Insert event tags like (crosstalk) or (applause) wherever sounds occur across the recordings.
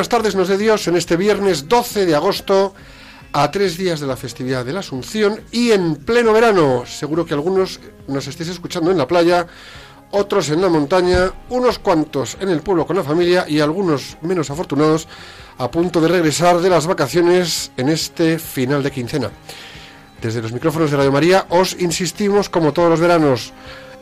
Buenas tardes, nos de Dios, en este viernes 12 de agosto, a tres días de la festividad de la Asunción y en pleno verano. Seguro que algunos nos estéis escuchando en la playa, otros en la montaña, unos cuantos en el pueblo con la familia y algunos menos afortunados a punto de regresar de las vacaciones en este final de quincena. Desde los micrófonos de Radio María os insistimos, como todos los veranos,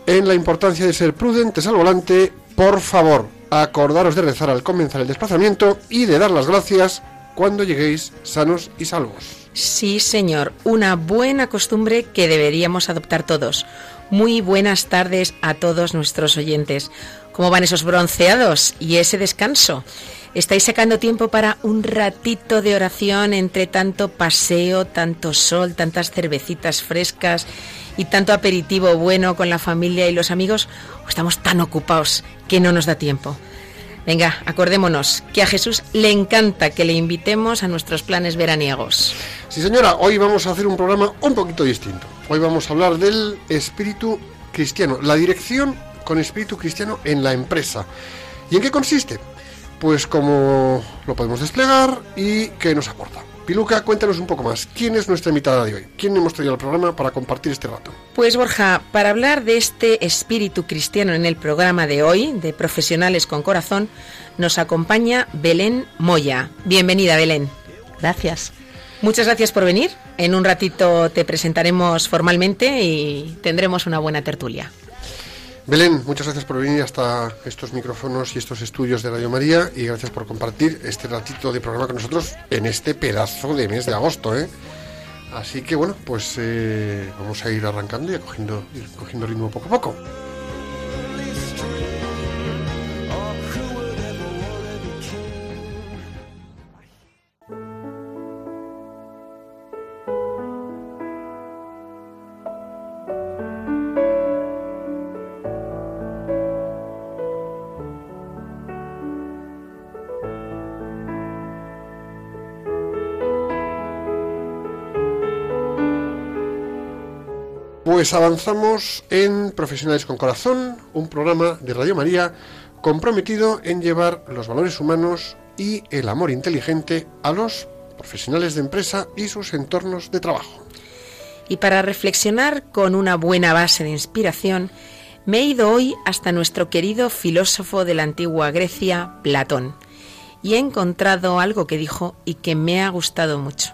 en la importancia de ser prudentes al volante. Por favor, acordaros de rezar al comenzar el desplazamiento y de dar las gracias cuando lleguéis sanos y salvos. Sí, señor, una buena costumbre que deberíamos adoptar todos. Muy buenas tardes a todos nuestros oyentes. ¿Cómo van esos bronceados y ese descanso? ¿Estáis sacando tiempo para un ratito de oración entre tanto paseo, tanto sol, tantas cervecitas frescas y tanto aperitivo bueno con la familia y los amigos? ¿O estamos tan ocupados que no nos da tiempo? Venga, acordémonos que a Jesús le encanta que le invitemos a nuestros planes veraniegos. Sí, señora, hoy vamos a hacer un programa un poquito distinto. Hoy vamos a hablar del espíritu cristiano, la dirección con espíritu cristiano en la empresa. ¿Y en qué consiste? Pues cómo lo podemos desplegar y qué nos aporta. Piluca, cuéntanos un poco más. ¿Quién es nuestra invitada de hoy? ¿Quién hemos traído al programa para compartir este rato? Pues Borja, para hablar de este espíritu cristiano en el programa de hoy, de Profesionales con Corazón, nos acompaña Belén Moya. Bienvenida, Belén. Gracias. Muchas gracias por venir. En un ratito te presentaremos formalmente y tendremos una buena tertulia. Belén, muchas gracias por venir hasta estos micrófonos y estos estudios de Radio María y gracias por compartir este ratito de programa con nosotros en este pedazo de mes de agosto. ¿eh? Así que bueno, pues eh, vamos a ir arrancando y cogiendo, cogiendo ritmo poco a poco. Pues avanzamos en Profesionales con Corazón, un programa de Radio María comprometido en llevar los valores humanos y el amor inteligente a los profesionales de empresa y sus entornos de trabajo. Y para reflexionar con una buena base de inspiración, me he ido hoy hasta nuestro querido filósofo de la antigua Grecia, Platón, y he encontrado algo que dijo y que me ha gustado mucho.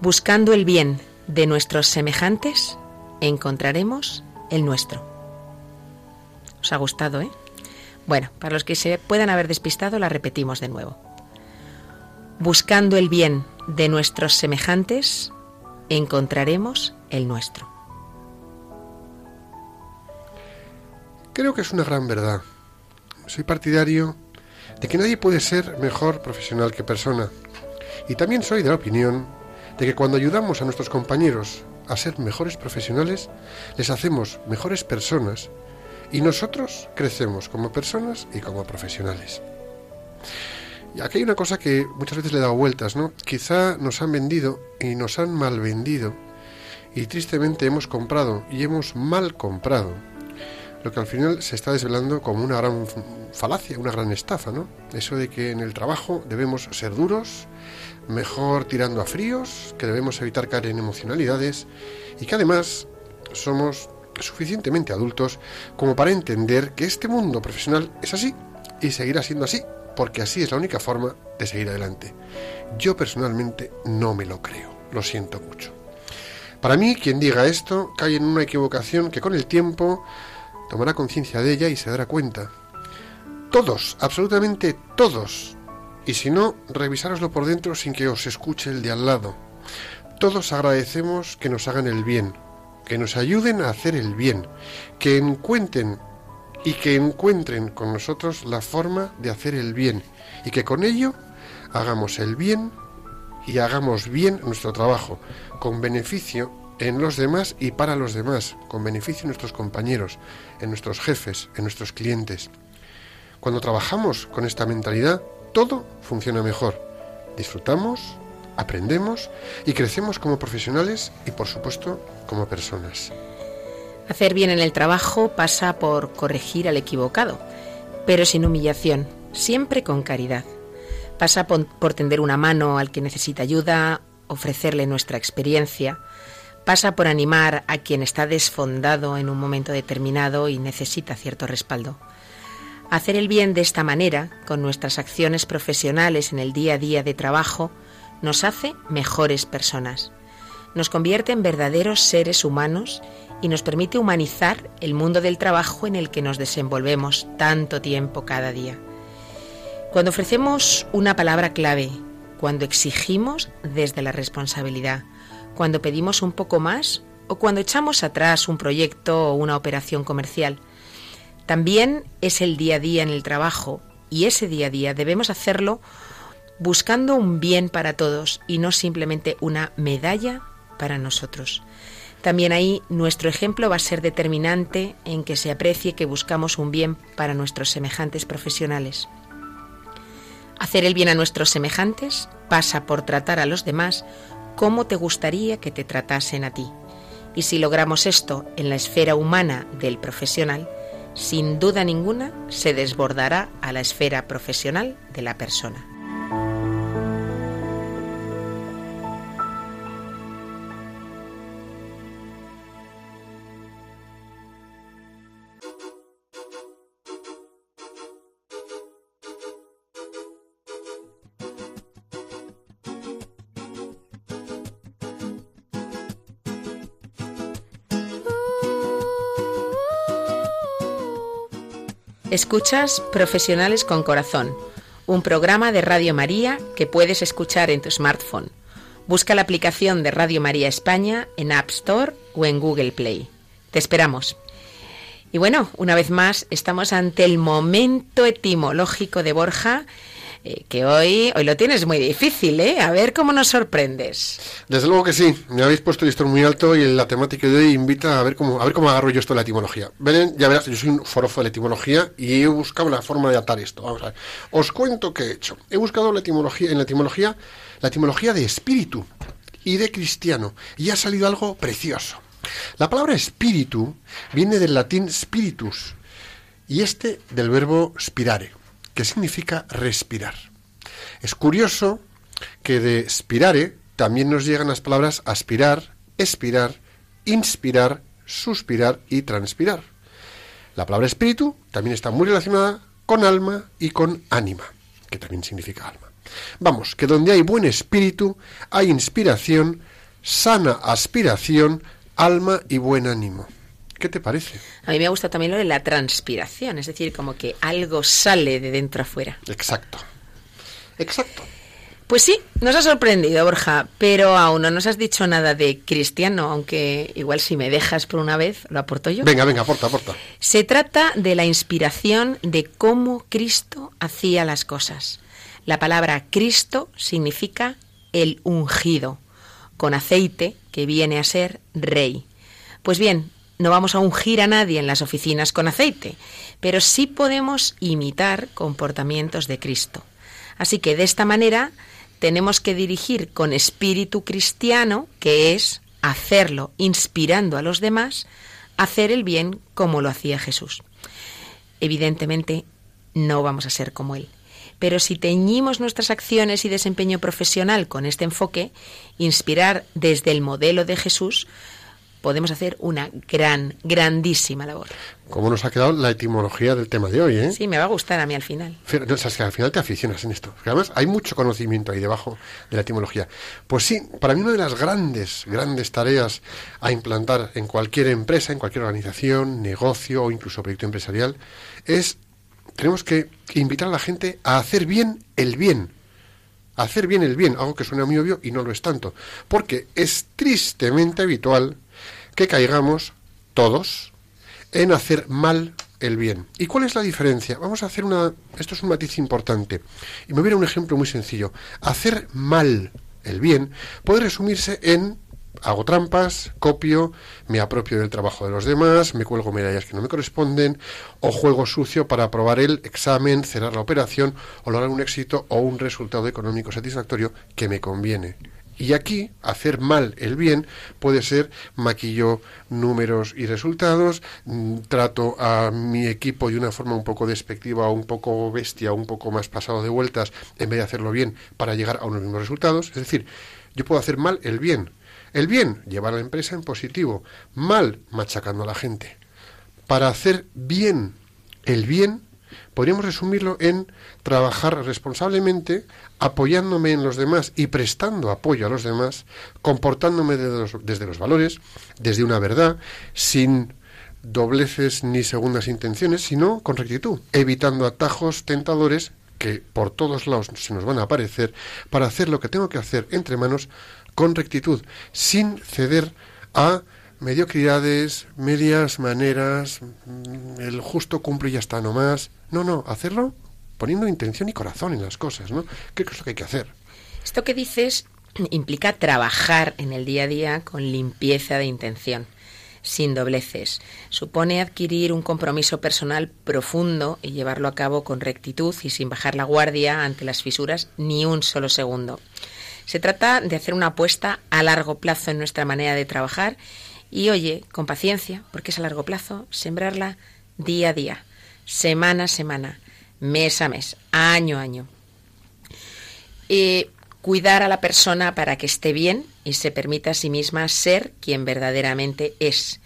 Buscando el bien de nuestros semejantes, encontraremos el nuestro. ¿Os ha gustado, eh? Bueno, para los que se puedan haber despistado, la repetimos de nuevo. Buscando el bien de nuestros semejantes, encontraremos el nuestro. Creo que es una gran verdad. Soy partidario de que nadie puede ser mejor profesional que persona. Y también soy de la opinión de que cuando ayudamos a nuestros compañeros a ser mejores profesionales, les hacemos mejores personas y nosotros crecemos como personas y como profesionales. Y aquí hay una cosa que muchas veces le he dado vueltas, ¿no? Quizá nos han vendido y nos han mal vendido y tristemente hemos comprado y hemos mal comprado lo que al final se está desvelando como una gran falacia, una gran estafa, ¿no? Eso de que en el trabajo debemos ser duros, mejor tirando a fríos, que debemos evitar caer en emocionalidades y que además somos suficientemente adultos como para entender que este mundo profesional es así y seguirá siendo así, porque así es la única forma de seguir adelante. Yo personalmente no me lo creo, lo siento mucho. Para mí, quien diga esto cae en una equivocación que con el tiempo tomará conciencia de ella y se dará cuenta. Todos, absolutamente todos, y si no, revisároslo por dentro sin que os escuche el de al lado. Todos agradecemos que nos hagan el bien, que nos ayuden a hacer el bien, que encuentren y que encuentren con nosotros la forma de hacer el bien y que con ello hagamos el bien y hagamos bien nuestro trabajo, con beneficio en los demás y para los demás, con beneficio en nuestros compañeros, en nuestros jefes, en nuestros clientes. Cuando trabajamos con esta mentalidad, todo funciona mejor. Disfrutamos, aprendemos y crecemos como profesionales y por supuesto como personas. Hacer bien en el trabajo pasa por corregir al equivocado, pero sin humillación, siempre con caridad. Pasa por, tender una mano al que necesita ayuda, ofrecerle nuestra experiencia. Pasa por animar a quien está desfondado en un momento determinado y necesita cierto respaldo. Hacer el bien de esta manera, con nuestras acciones profesionales en el día a día de trabajo, nos hace mejores personas. Nos convierte en verdaderos seres humanos y nos permite humanizar el mundo del trabajo en el que nos desenvolvemos tanto tiempo cada día. Cuando ofrecemos una palabra clave, cuando exigimos desde la responsabilidad, cuando pedimos un poco más o cuando echamos atrás un proyecto o una operación comercial, también es el día a día en el trabajo y ese día a día debemos hacerlo buscando un bien para todos y no simplemente una medalla para nosotros. También ahí nuestro ejemplo va a ser determinante en que se aprecie que buscamos un bien para nuestros semejantes profesionales. Hacer el bien a nuestros semejantes pasa por tratar a los demás como te gustaría que te tratasen a ti. Y si logramos esto en la esfera humana del profesional, sin duda ninguna se desbordará a la esfera profesional de la persona. Escuchas Profesionales con Corazón, un programa de Radio María que puedes escuchar en tu smartphone. Busca la aplicación de Radio María España en App Store o en Google Play. Te esperamos. Y bueno, una vez más estamos ante el momento etimológico de Borja eh, que hoy, hoy lo tienes muy difícil, ¿eh? A ver cómo nos sorprendes. Desde luego que sí. Me habéis puesto el listón muy alto y la temática de hoy invita a ver cómo, a ver cómo agarro yo esto de la etimología. Ven, ya verás, yo soy un forofo de la etimología y he buscado la forma de atar esto. Vamos a ver. Os cuento qué he hecho. He buscado la etimología, en la etimología, la etimología de espíritu y de cristiano. Y ha salido algo precioso. La palabra espíritu viene del latín spiritus y este del verbo spirare que significa respirar. Es curioso que de spirare también nos llegan las palabras aspirar, expirar, inspirar, suspirar y transpirar. La palabra espíritu también está muy relacionada con alma y con ánima, que también significa alma. Vamos, que donde hay buen espíritu hay inspiración, sana aspiración, alma y buen ánimo. ¿Qué te parece? A mí me gusta también lo de la transpiración, es decir, como que algo sale de dentro afuera. Exacto. Exacto. Pues sí, nos ha sorprendido, Borja, pero aún no nos has dicho nada de cristiano, aunque igual si me dejas por una vez, lo aporto yo. Venga, venga, aporta, aporta. Se trata de la inspiración de cómo Cristo hacía las cosas. La palabra Cristo significa el ungido, con aceite que viene a ser rey. Pues bien, no vamos a ungir a nadie en las oficinas con aceite, pero sí podemos imitar comportamientos de Cristo. Así que de esta manera tenemos que dirigir con espíritu cristiano, que es hacerlo inspirando a los demás, hacer el bien como lo hacía Jesús. Evidentemente no vamos a ser como Él. Pero si teñimos nuestras acciones y desempeño profesional con este enfoque, inspirar desde el modelo de Jesús, podemos hacer una gran, grandísima labor. ¿Cómo nos ha quedado la etimología del tema de hoy, ¿eh? Sí, me va a gustar a mí al final. O sea, es que al final te aficionas en esto. Porque además hay mucho conocimiento ahí debajo de la etimología. Pues sí, para mí una de las grandes, grandes tareas a implantar en cualquier empresa, en cualquier organización, negocio o incluso proyecto empresarial es, tenemos que invitar a la gente a hacer bien el bien. A hacer bien el bien, algo que suena muy obvio y no lo es tanto. Porque es tristemente habitual que caigamos todos, en hacer mal el bien. ¿Y cuál es la diferencia? Vamos a hacer una... Esto es un matiz importante. Y me a un ejemplo muy sencillo. Hacer mal el bien puede resumirse en hago trampas, copio, me apropio del trabajo de los demás, me cuelgo medallas que no me corresponden, o juego sucio para aprobar el examen, cerrar la operación, o lograr un éxito o un resultado económico satisfactorio que me conviene. Y aquí, hacer mal el bien puede ser maquillo números y resultados, mm, trato a mi equipo de una forma un poco despectiva, un poco bestia, un poco más pasado de vueltas, en vez de hacerlo bien para llegar a unos mismos resultados. Es decir, yo puedo hacer mal el bien. El bien, llevar a la empresa en positivo. Mal, machacando a la gente. Para hacer bien el bien, podríamos resumirlo en trabajar responsablemente, apoyándome en los demás y prestando apoyo a los demás, comportándome desde los, valores, desde una verdad, sin dobleces ni segundas intenciones, sino con rectitud, evitando atajos tentadores que por todos lados se nos van a aparecer para hacer lo que tengo que hacer entre manos con rectitud, sin ceder a mediocridades, medias maneras, mm, el justo cumple y ya está, no más. No, no, hacerlo poniendo intención y corazón en las cosas, ¿no? ¿Qué es lo que hay que hacer? Esto que dices (clears throat) implica trabajar en el día a día con limpieza de intención, sin dobleces. Supone adquirir un compromiso personal profundo y llevarlo a cabo con rectitud y sin bajar la guardia ante las fisuras ni un solo segundo. Se trata de hacer una apuesta a largo plazo en nuestra manera de trabajar y, oye, con paciencia, porque es a largo plazo, sembrarla día a día, semana a semana, mes a mes, año a año. cuidar a la persona para que esté bien y se permita a sí misma ser quien verdaderamente es.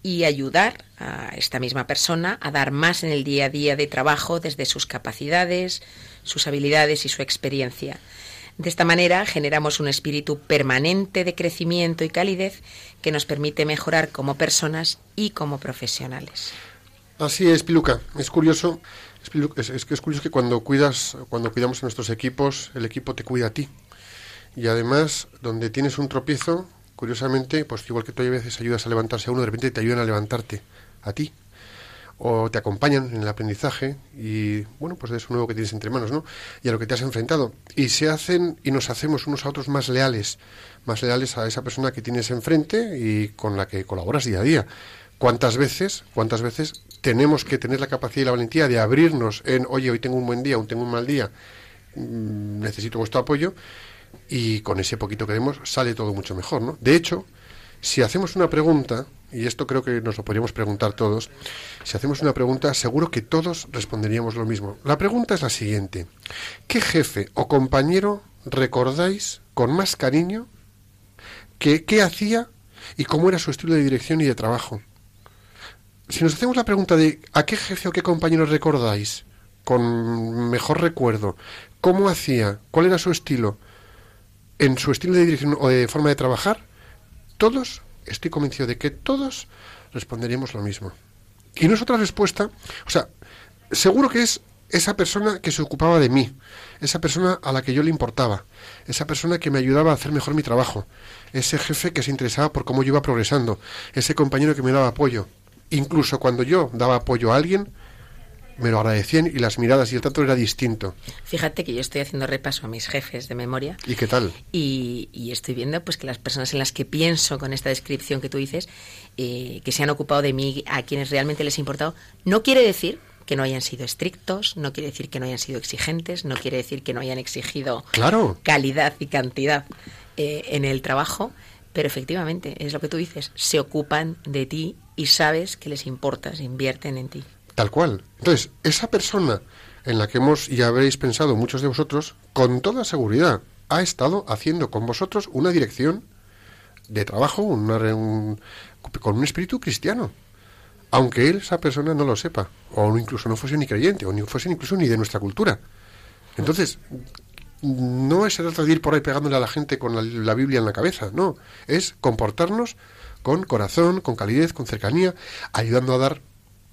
Y ayudar a esta misma persona a dar más en el día a día de trabajo desde sus capacidades, sus habilidades y su experiencia. De esta manera generamos un espíritu permanente de crecimiento y calidez que nos permite mejorar como personas y como profesionales. Así es, Piluca. Es curioso es, es curioso que cuando cuidas, cuando cuidamos a nuestros equipos, el equipo te cuida a ti. Y además, donde tienes un tropiezo, curiosamente, pues igual que tú a veces ayudas a levantarse a uno, de repente te ayudan a levantarte a ti. O te acompañan en el aprendizaje y, bueno, pues de eso nuevo que tienes entre manos, ¿no? Y a lo que te has enfrentado. Y se hacen y nos hacemos unos a otros más leales, más leales a esa persona que tienes enfrente y con la que colaboras día a día. ¿Cuántas veces, cuántas veces tenemos que tener la capacidad y la valentía de abrirnos en, oye, hoy tengo un buen día, hoy tengo un mal día, mm, necesito vuestro apoyo, y con ese poquito que demos sale todo mucho mejor, ¿no? De hecho, si hacemos una pregunta, y esto creo que nos lo podríamos preguntar todos, si hacemos una pregunta, seguro que todos responderíamos lo mismo. La pregunta es la siguiente. ¿Qué jefe o compañero recordáis con más cariño que qué hacía y cómo era su estilo de dirección y de trabajo? si nos hacemos la pregunta de ¿a qué jefe o qué compañero recordáis con mejor recuerdo? ¿Cómo hacía? ¿Cuál era su estilo? ¿En su estilo de dirección o de forma de trabajar? Todos, estoy convencido de que todos responderíamos lo mismo. Y no es otra respuesta, o sea, seguro que es esa persona que se ocupaba de mí, esa persona a la que yo le importaba, esa persona que me ayudaba a hacer mejor mi trabajo, ese jefe que se interesaba por cómo yo iba progresando, ese compañero que me daba apoyo, Incluso cuando yo daba apoyo a alguien, me lo agradecían y las miradas y el trato era distinto. Fíjate que yo estoy haciendo repaso a mis jefes de memoria. ¿Y qué tal? Y, estoy viendo pues que las personas en las que pienso con esta descripción que tú dices, eh, que se han ocupado de mí, a quienes realmente les ha importado, no quiere decir que no hayan sido estrictos, no quiere decir que no hayan sido exigentes, no quiere decir que no hayan exigido claro. calidad y cantidad eh, en el trabajo, pero efectivamente, es lo que tú dices, se ocupan de ti y sabes que les importas, invierten en ti. Tal cual. Entonces, esa persona en la que hemos y habréis pensado muchos de vosotros, con toda seguridad, ha estado haciendo con vosotros una dirección de trabajo un, con un espíritu cristiano, aunque él, esa persona, no lo sepa, o incluso no fuese ni creyente, o ni fuese incluso ni de nuestra cultura. Entonces, no es el trata de ir por ahí pegándole a la gente con la Biblia en la cabeza, no, es comportarnos con corazón, con calidez, con cercanía, ayudando a dar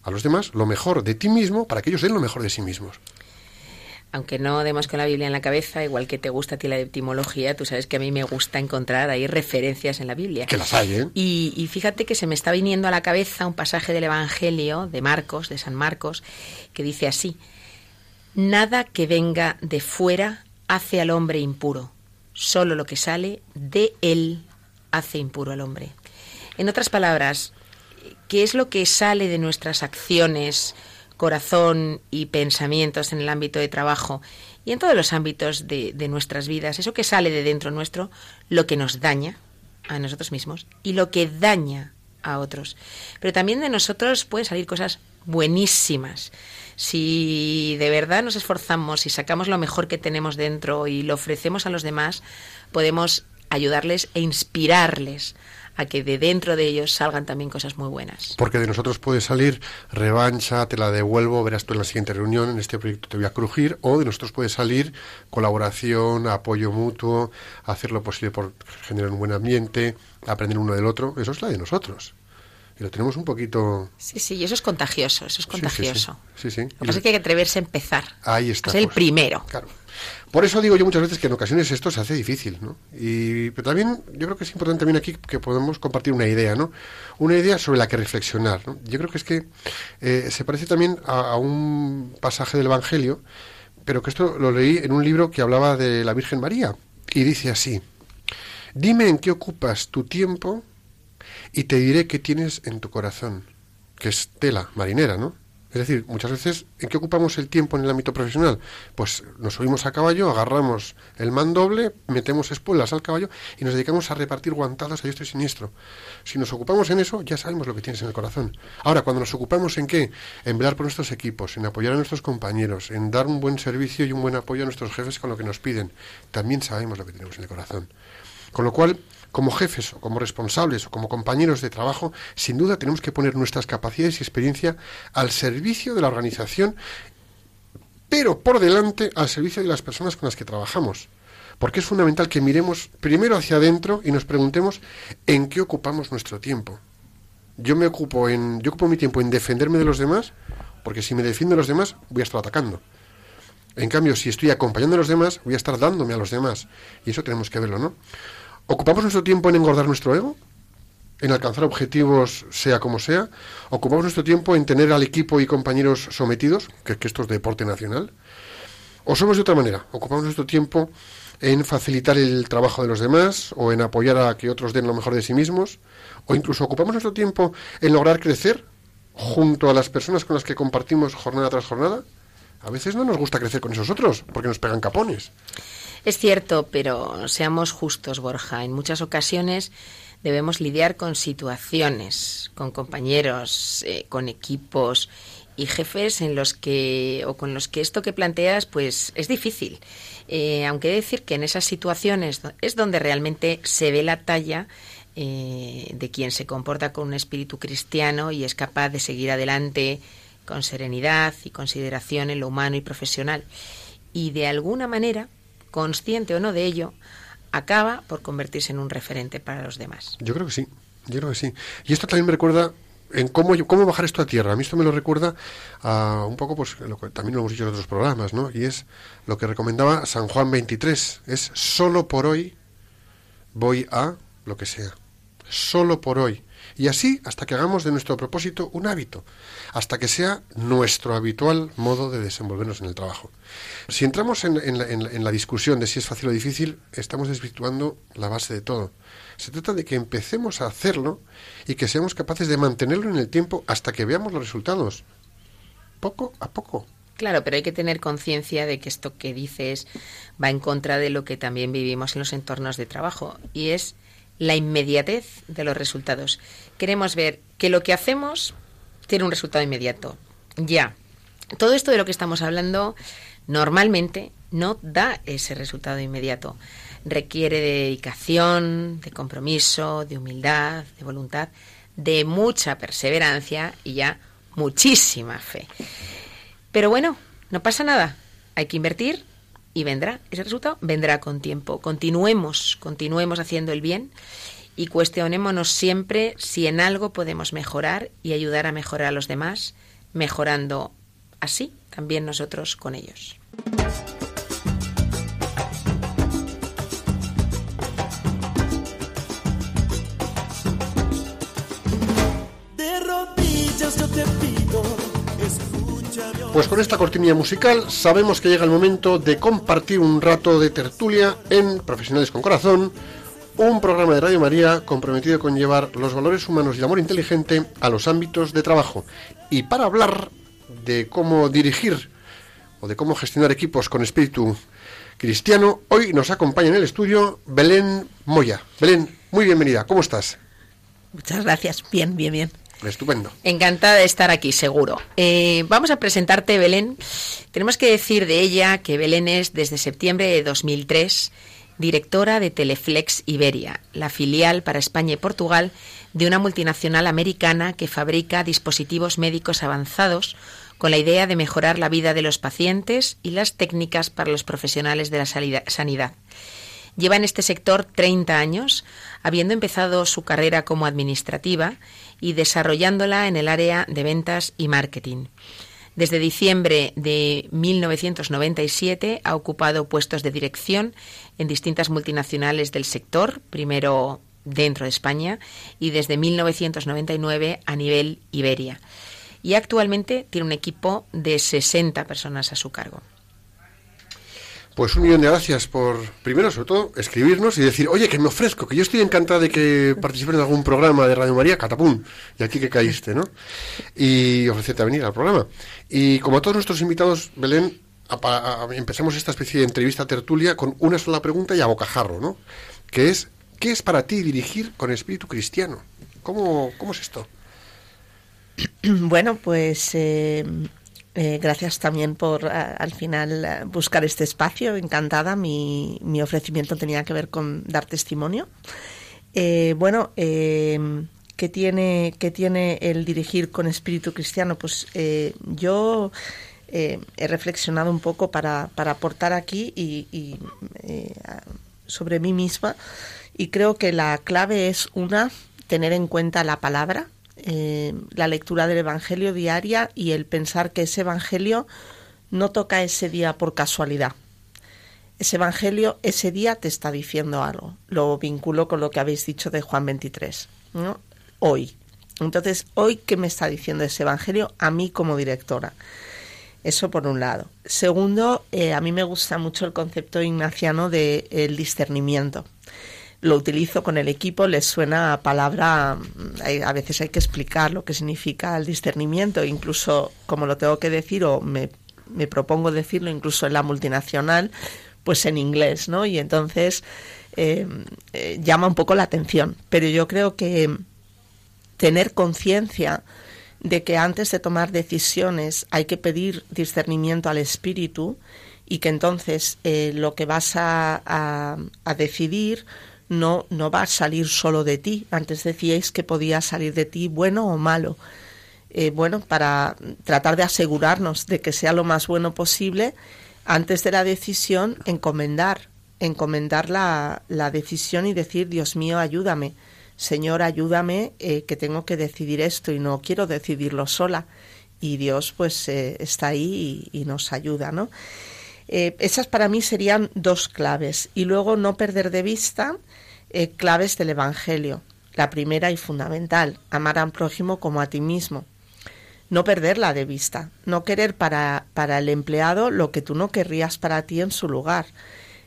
a los demás lo mejor de ti mismo para que ellos den lo mejor de sí mismos aunque no demos con la Biblia en la cabeza, igual que te gusta a ti la etimología, tú sabes que a mí me gusta encontrar ahí referencias en la Biblia. Que las hay, ¿eh? Y, fíjate que se me está viniendo a la cabeza un pasaje del Evangelio de Marcos, de San Marcos, que dice así, Nada que venga de fuera hace al hombre impuro, solo lo que sale de él hace impuro al hombre. En otras palabras, ¿qué es lo que sale de nuestras acciones, corazón y pensamientos en el ámbito de trabajo y en todos los ámbitos de, nuestras vidas, eso que sale de dentro nuestro, lo que nos daña a nosotros mismos y lo que daña a otros. Pero también de nosotros pueden salir cosas buenísimas. Si de verdad nos esforzamos y sacamos lo mejor que tenemos dentro y lo ofrecemos a los demás, podemos ayudarles e inspirarles a que de dentro de ellos salgan también cosas muy buenas. Porque de nosotros puede salir revancha, te la devuelvo, verás tú en la siguiente reunión, en este proyecto te voy a crujir, o de nosotros puede salir colaboración, apoyo mutuo, hacer lo posible por generar un buen ambiente, aprender uno del otro, eso es la de nosotros y lo tenemos un poquito... Sí, sí, y eso es contagioso, eso es contagioso. Sí, sí. Lo que pasa es que hay que atreverse a empezar. Ahí está. Es el pues, primero. Claro. Por eso digo yo muchas veces que en ocasiones esto se hace difícil, ¿no? Y, pero también yo creo que es importante también aquí que podemos compartir una idea, ¿no? Una idea sobre la que reflexionar, ¿no? Yo creo que es que eh, se parece también a, un pasaje del Evangelio, pero que esto lo leí en un libro que hablaba de la Virgen María, y dice así, dime en qué ocupas tu tiempo y te diré qué tienes en tu corazón, que es tela marinera, ¿no? Es decir, muchas veces, ¿en qué ocupamos el tiempo en el ámbito profesional? Pues nos subimos a caballo, agarramos el mandoble, metemos espuelas al caballo y nos dedicamos a repartir guantadas a diestro y siniestro. Si nos ocupamos en eso, ya sabemos lo que tienes en el corazón. Ahora, cuando nos ocupamos en qué? En velar por nuestros equipos, en apoyar a nuestros compañeros, en dar un buen servicio y un buen apoyo a nuestros jefes con lo que nos piden, también sabemos lo que tenemos en el corazón. Con lo cual, como jefes o como responsables o como compañeros de trabajo, sin duda tenemos que poner nuestras capacidades y experiencia al servicio de la organización, pero por delante al servicio de las personas con las que trabajamos. Porque es fundamental que miremos primero hacia adentro y nos preguntemos en qué ocupamos nuestro tiempo. Yo me ocupo en yo ocupo mi tiempo en defenderme de los demás, porque si me defiendo de los demás voy a estar atacando. En cambio, si estoy acompañando a los demás, voy a estar dándome a los demás. Y eso tenemos que verlo, ¿no? ¿Ocupamos nuestro tiempo en engordar nuestro ego? ¿En alcanzar objetivos sea como sea? ¿Ocupamos nuestro tiempo en tener al equipo y compañeros sometidos? Que, que esto es deporte nacional. ¿O somos de otra manera? ¿Ocupamos nuestro tiempo en facilitar el trabajo de los demás o en apoyar a que otros den lo mejor de sí mismos? ¿O incluso ocupamos nuestro tiempo en lograr crecer junto a las personas con las que compartimos jornada tras jornada? A veces no nos gusta crecer con esos otros porque nos pegan capones. Es cierto, pero seamos justos, Borja. En muchas ocasiones debemos lidiar con situaciones, con compañeros, eh, con equipos y jefes en los que o con los que esto que planteas pues es difícil. Eh, aunque decir que en esas situaciones es donde realmente se ve la talla eh, de quien se comporta con un espíritu cristiano y es capaz de seguir adelante con serenidad y consideración en lo humano y profesional. Y de alguna manera consciente o no de ello, acaba por convertirse en un referente para los demás. Yo creo que sí, yo creo que sí. Y esto también me recuerda en cómo, cómo bajar esto a tierra. A mí esto me lo recuerda a un poco, pues lo que también lo hemos dicho en otros programas, ¿no? Y es lo que recomendaba San Juan 23, es solo por hoy voy a lo que sea. Solo por hoy. Y así hasta que hagamos de nuestro propósito un hábito, hasta que sea nuestro habitual modo de desenvolvernos en el trabajo. Si entramos en, la, discusión de si es fácil o difícil, estamos desvirtuando la base de todo. Se trata de que empecemos a hacerlo y que seamos capaces de mantenerlo en el tiempo hasta que veamos los resultados. Poco a poco. Claro, pero hay que tener conciencia de que esto que dices va en contra de lo que también vivimos en los entornos de trabajo y es la inmediatez de los resultados. Queremos ver que lo que hacemos tiene un resultado inmediato. Ya. Todo esto de lo que estamos hablando normalmente no da ese resultado inmediato. Requiere de dedicación, de compromiso, de humildad, de voluntad, de mucha perseverancia y ya muchísima fe. Pero bueno, no pasa nada. Hay que invertir y vendrá. Ese resultado vendrá con tiempo. Continuemos, continuemos haciendo el bien y cuestionémonos siempre si en algo podemos mejorar y ayudar a mejorar a los demás, mejorando así también nosotros con ellos. Pues con esta cortinilla musical sabemos que llega el momento de compartir un rato de tertulia en Profesionales con Corazón, un programa de Radio María comprometido con llevar los valores humanos y el amor inteligente a los ámbitos de trabajo. Y para hablar de cómo dirigir o de cómo gestionar equipos con espíritu cristiano, hoy nos acompaña en el estudio Belén Moya. Belén, muy bienvenida, ¿cómo estás? Muchas gracias, bien, bien, bien. Estupendo. Encantada de estar aquí, seguro. Eh, vamos a presentarte, Belén. Tenemos que decir de ella que Belén es, desde septiembre de 2003, directora de Teleflex Iberia, la filial para España y Portugal de una multinacional americana que fabrica dispositivos médicos avanzados con la idea de mejorar la vida de los pacientes y las técnicas para los profesionales de la sanidad. Lleva en este sector 30 años, habiendo empezado su carrera como administrativa y desarrollándola en el área de ventas y marketing. Desde diciembre de 1997 ha ocupado puestos de dirección en distintas multinacionales del sector, primero dentro de España y desde 1999 a nivel Iberia. Y actualmente tiene un equipo de 60 personas a su cargo. Pues un millón de gracias por, primero, sobre todo, escribirnos y decir, oye, que me ofrezco, que yo estoy encantado de que participes en algún programa de Radio María, catapum, y aquí que caíste, ¿no? Y ofrecerte a venir al programa. Y como a todos nuestros invitados, Belén, empezamos esta especie de entrevista tertulia con una sola pregunta y a bocajarro, ¿no? Que es, ¿qué es para ti dirigir con espíritu cristiano? ¿Cómo, cómo es esto? (clears throat) Bueno, pues eh, eh, gracias también por al final eh, buscar este espacio. Encantada. Mi, mi, ofrecimiento tenía que ver con dar testimonio. Eh, bueno, ¿qué, tiene, ¿qué tiene el dirigir con espíritu cristiano? Pues yo he reflexionado un poco para, para aportar aquí y, sobre mí misma y creo que la clave es una, tener en cuenta la palabra, eh, la lectura del Evangelio diaria y el pensar que ese Evangelio no toca ese día por casualidad. Ese Evangelio ese día te está diciendo algo. Lo vinculo con lo que habéis dicho de Juan 23. ¿no? Hoy. Entonces, hoy, ¿qué me está diciendo ese Evangelio a mí como directora? Eso por un lado. Segundo, eh, a mí me gusta mucho el concepto ignaciano del el discernimiento lo utilizo con el equipo, les suena a palabra, mm, a veces hay que explicar lo que significa el discernimiento, incluso como lo tengo que decir o me, propongo decirlo incluso en la multinacional, pues en inglés, ¿no? Y entonces eh, eh, llama un poco la atención. Pero yo creo que tener conciencia de que antes de tomar decisiones hay que pedir discernimiento al espíritu y que entonces eh, lo que vas a, a decidir no, no va a salir solo de ti. Antes decíais que podía salir de ti bueno o malo. Eh, bueno, para tratar de asegurarnos de que sea lo más bueno posible, antes de la decisión, encomendar, encomendar la, la decisión y decir, Dios mío, ayúdame. Señor, ayúdame, eh, que tengo que decidir esto y no quiero decidirlo sola. Y Dios, pues, eh, está ahí y, y, nos ayuda, ¿no? esas para mí serían dos claves. Y luego no perder de vista eh, claves del Evangelio. La primera y fundamental, amar al prójimo como a ti mismo. No perderla de vista, no querer para, para el empleado lo que tú no querrías para ti en su lugar.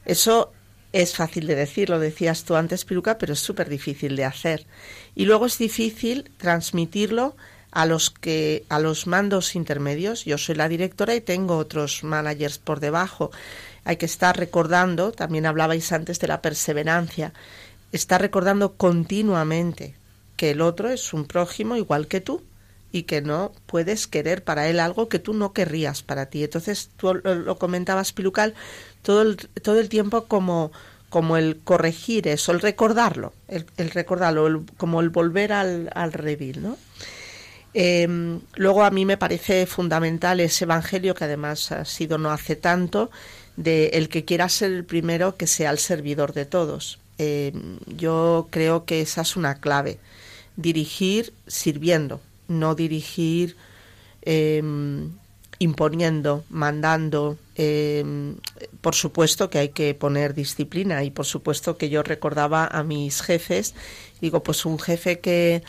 Eso es fácil de decir, lo decías tú antes, Piruca, pero es súper difícil de hacer. Y luego es difícil transmitirlo a los que a los mandos intermedios. Yo soy la directora y tengo otros managers por debajo. Hay que estar recordando, también hablabais antes de la perseverancia está recordando continuamente que el otro es un prójimo igual que tú y que no puedes querer para él algo que tú no querrías para ti. Entonces, tú lo, comentabas, Pilucal, todo el, todo el tiempo como, como el corregir eso, el recordarlo, el, recordarlo, como el volver al, al revil, ¿no? Em, luego a mí me parece fundamental ese evangelio que además ha sido no hace tanto de el que quiera ser el primero que sea el servidor de todos. Em, yo creo que esa es una clave. Dirigir sirviendo, no dirigir em, imponiendo, mandando. por supuesto que hay que poner disciplina y por supuesto que yo recordaba a mis jefes, digo, pues un jefe que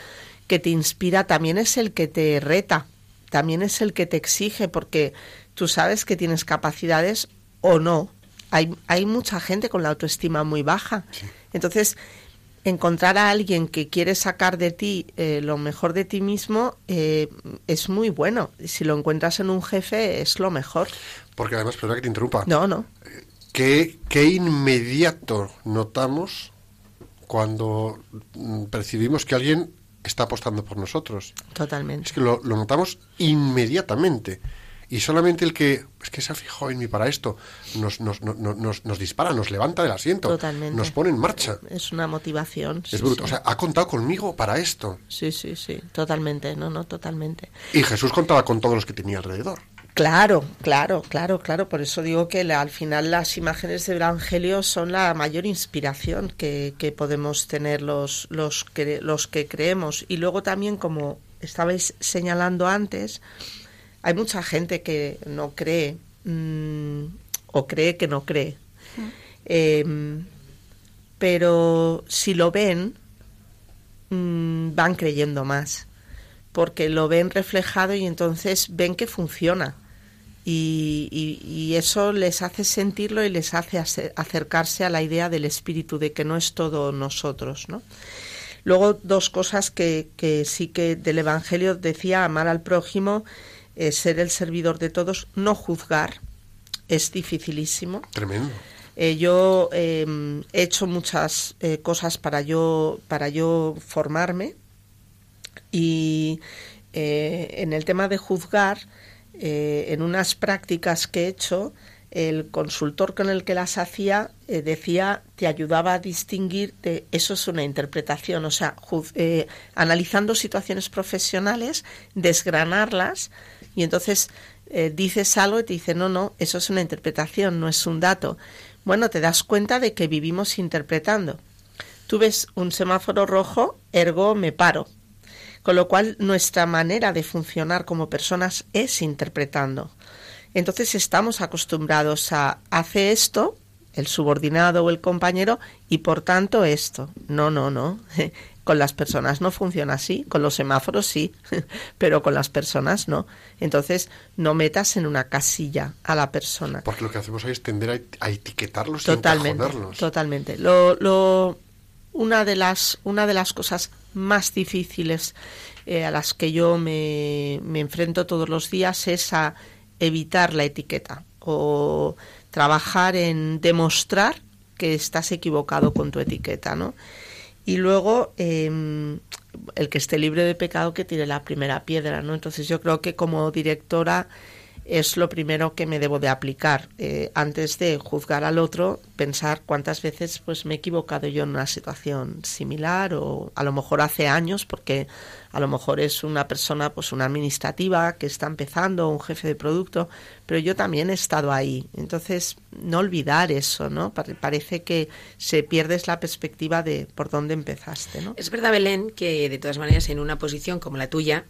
que te inspira también es el que te reta, también es el que te exige, porque tú sabes que tienes capacidades o no. Hay, hay mucha gente con la autoestima muy baja. Entonces, encontrar a alguien que quiere sacar de ti eh, lo mejor de ti mismo eh, es muy bueno. Si lo encuentras en un jefe, es lo mejor. Porque además, perdona que te interrumpa. No, no. ¿Qué, qué inmediato notamos cuando mm, percibimos que alguien está apostando por nosotros. Totalmente. Es que lo, notamos inmediatamente. Y solamente el que es que se ha fijado en mí para esto nos, nos, nos, nos dispara, nos levanta del asiento, Totalmente. nos pone en marcha. Es una motivación. Es bruto. O sea, ha contado conmigo para esto. Sí, sí, sí. Totalmente. No, no, totalmente. Y Jesús contaba con todos los que tenía alrededor. Claro, claro, claro, claro. Por eso digo que al final las imágenes del Evangelio son la mayor inspiración que, podemos tener los, los, que, los que creemos. Y luego también, como estabais señalando antes, hay mucha gente que no cree mm, o cree que no cree. Em, pero si lo ven, mm, van creyendo más, porque lo ven reflejado y entonces ven que funciona y, eso les hace sentirlo y les hace acercarse a la idea del espíritu, de que no es todo nosotros, ¿no? Luego, dos cosas que, que sí que del Evangelio decía, amar al prójimo, eh, ser el servidor de todos, no juzgar, es dificilísimo. Tremendo. Eh, yo em, he hecho muchas eh, cosas para yo, para yo formarme y en el tema de juzgar, en unas prácticas que he hecho, el consultor con el que las hacía eh, decía, te ayudaba a distinguir, eso es una interpretación, o sea, eh, analizando situaciones profesionales, desgranarlas y entonces dices algo y te dice, no, no, eso es una interpretación, no es un dato. Bueno, te das cuenta de que vivimos interpretando. Tú ves un semáforo rojo, ergo me paro. Con lo cual nuestra manera de funcionar como personas es interpretando. Entonces estamos acostumbrados a hacer esto, el subordinado o el compañero, y por tanto esto. No, no, no. (laughs) Con las personas no funciona así, con los semáforos sí, (laughs) pero con las personas no. Entonces, no metas en una casilla a la persona. Porque lo que hacemos es tender a, etiquetarlos totalmente, y Totalmente. Lo, lo, una, de una de las cosas más difíciles eh, a las que yo me, me enfrento todos los días es a evitar la etiqueta o trabajar en demostrar que estás equivocado con tu etiqueta, ¿no? Y luego em, el que esté libre de pecado que tire la primera piedra, ¿no? Entonces yo creo que como directora es lo primero que me debo de aplicar. Eh, antes de juzgar al otro pensar cuántas veces pues me he equivocado yo en una situación similar o a lo mejor hace años porque a lo mejor es una persona pues una administrativa que está empezando un jefe de producto pero yo también he estado ahí. Entonces no olvidar eso no parece que se pierdes la perspectiva de por dónde empezaste no es verdad Belén que de todas maneras en una posición como la tuya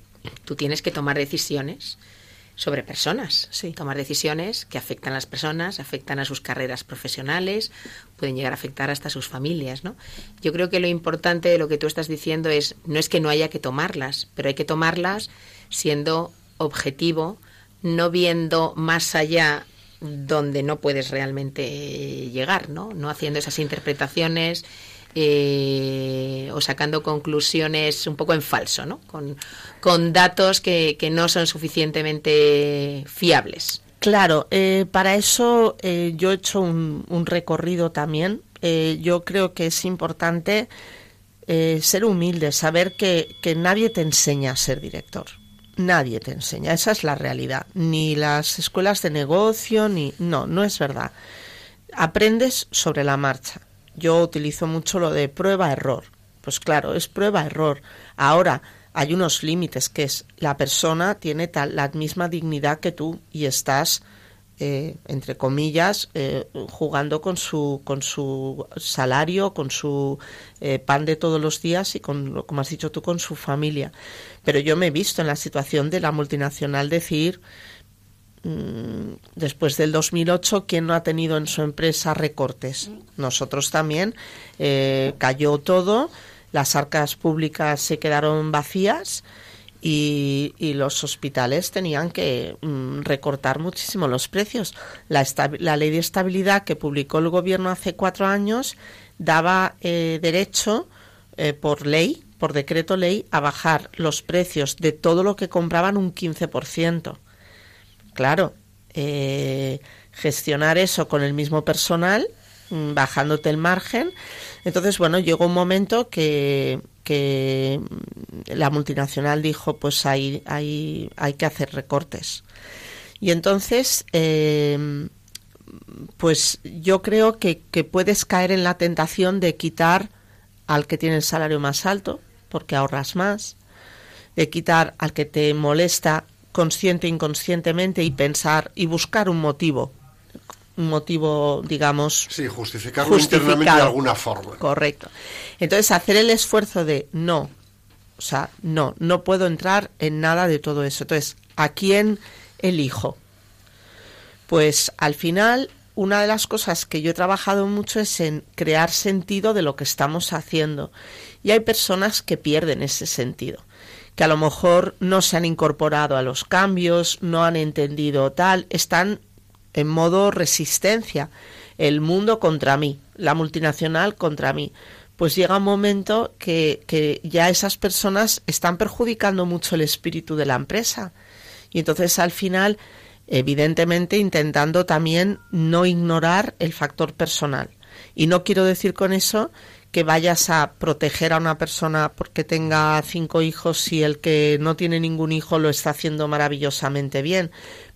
tú tienes que tomar decisiones sobre personas, sí. tomar decisiones que afectan a las personas, afectan a sus carreras profesionales, pueden llegar a afectar hasta a sus familias, ¿no? Yo creo que lo importante de lo que tú estás diciendo es no es que no haya que tomarlas, pero hay que tomarlas siendo objetivo, no viendo más allá donde no puedes realmente llegar, ¿no? No haciendo esas interpretaciones eh, o sacando conclusiones un poco en falso, ¿no? Con, datos que, no son suficientemente fiables. Claro, eh, para eso eh, yo he hecho un, un recorrido también. yo creo que es importante ser humilde, saber que nadie te enseña a ser director. nadie te enseña, esa es la realidad. Ni las escuelas de negocio, ni... No, no es verdad. Aprendes sobre la marcha. Yo utilizo mucho lo de prueba-error. Pues claro, es prueba-error. Ahora, hay unos límites, que es la persona tiene tal, la misma dignidad que tú y estás eh, entre comillas, eh, jugando con su, con su salario, con su eh, pan de todos los días y con, como has dicho tú, con su familia. Pero yo me he visto en la situación de la multinacional decir, después del 2008, ¿quién no ha tenido en su empresa recortes? Nosotros también. cayó todo, las arcas públicas se quedaron vacías y, los hospitales tenían que mm, recortar muchísimo los precios. La, la, ley de estabilidad que publicó el gobierno hace cuatro años daba eh, derecho eh, por ley, por decreto ley, a bajar los precios de todo lo que compraban un 15%. Claro, eh, gestionar eso con el mismo personal, mm, bajándote el margen. Entonces, bueno, llegó un momento que la multinacional dijo pues hay, hay, hay que hacer recortes. Y entonces, eh, pues yo creo que puedes caer en la tentación de quitar al que tiene el salario más alto, porque ahorras más, de quitar al que te molesta consciente inconscientemente y pensar y buscar un motivo un motivo, digamos. Sí, justificarlo internamente de alguna forma. Correcto. Entonces, hacer el esfuerzo de no, o sea, no, no puedo entrar en nada de todo eso. Entonces, ¿a quién elijo? Pues al final, una de las cosas que yo he trabajado mucho es en crear sentido de lo que estamos haciendo. Y hay personas que pierden ese sentido que a lo mejor no se han incorporado a los cambios, no han entendido tal, están en modo resistencia. El mundo contra mí, la multinacional contra mí. Pues llega un momento que, que ya esas personas están perjudicando mucho el espíritu de la empresa. Y entonces al final, evidentemente, intentando también no ignorar el factor personal. Y no quiero decir con eso que vayas a proteger a una persona porque tenga cinco hijos si el que no tiene ningún hijo lo está haciendo maravillosamente bien.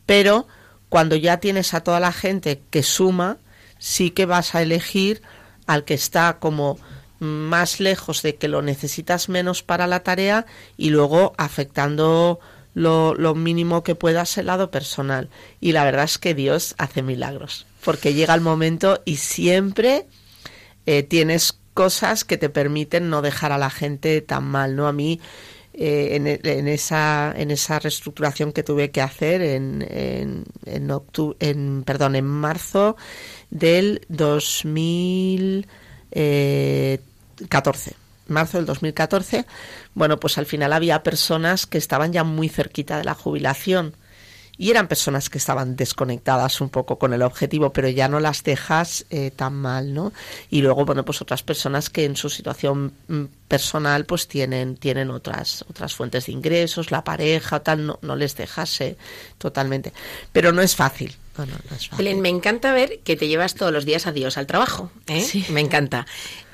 Pero cuando ya tienes a toda la gente que suma, sí que vas a elegir al que está como más lejos de que lo necesitas menos para la tarea y luego afectando lo, mínimo que puedas el lado personal. Y la verdad es que Dios hace milagros, porque llega el momento y siempre eh, tienes cosas que te permiten no dejar a la gente tan mal, ¿no? A mí eh, en, esa, en esa reestructuración que tuve que hacer en, en, en, perdón, en marzo del 2014 marzo del 2014, bueno, pues al final había personas que estaban ya muy cerquita de la jubilación y eran personas que estaban desconectadas un poco con el objetivo, pero ya no las dejas eh, tan mal, ¿no? Y luego, bueno, pues otras personas que en su situación mm, personal pues tienen, tienen otras, otras fuentes de ingresos, la pareja o tal, no, no les dejase totalmente. Pero no es fácil. No, no, es fácil. me encanta ver que te llevas todos los días a Dios al trabajo. ¿eh? Sí. Me encanta.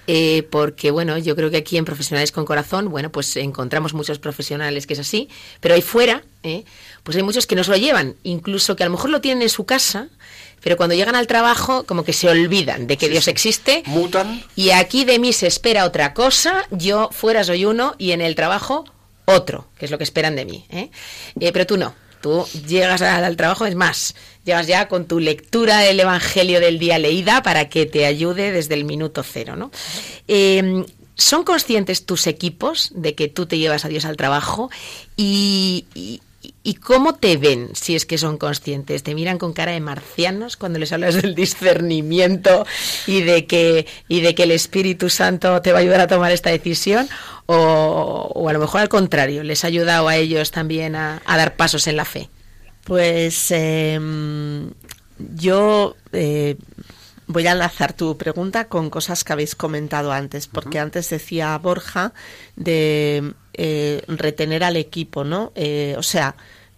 Eh, porque bueno, yo creo que aquí en Profesionales con Corazón, bueno, pues encontramos muchos profesionales que es así, pero ahí fuera, ¿eh? Pues hay muchos que no se lo llevan, incluso que a lo mejor lo tienen en su casa, pero cuando llegan al trabajo como que se olvidan de que Dios existe. Mutan. Y aquí de mí se espera otra cosa, yo fuera soy uno y en el trabajo otro, que es lo que esperan de mí. ¿eh? eh pero tú no, tú llegas al trabajo, es más, llevas ya con tu lectura del Evangelio del día leída para que te ayude desde el minuto cero, ¿no? Em, ¿Son conscientes tus equipos de que tú te llevas a Dios al trabajo? Y, y, cómo te ven si es que son conscientes? ¿Te miran con cara de marcianos cuando les hablas del discernimiento y de que, y de que el Espíritu Santo te va a ayudar a tomar esta decisión? ¿O, o a lo mejor al contrario, les ha ayudado a ellos también a dar pasos en la fe? Pues em, yo eh, voy a enlazar tu pregunta con cosas que habéis comentado antes, porque antes decía Borja de eh, retener al equipo, ¿no? Eh, o sea,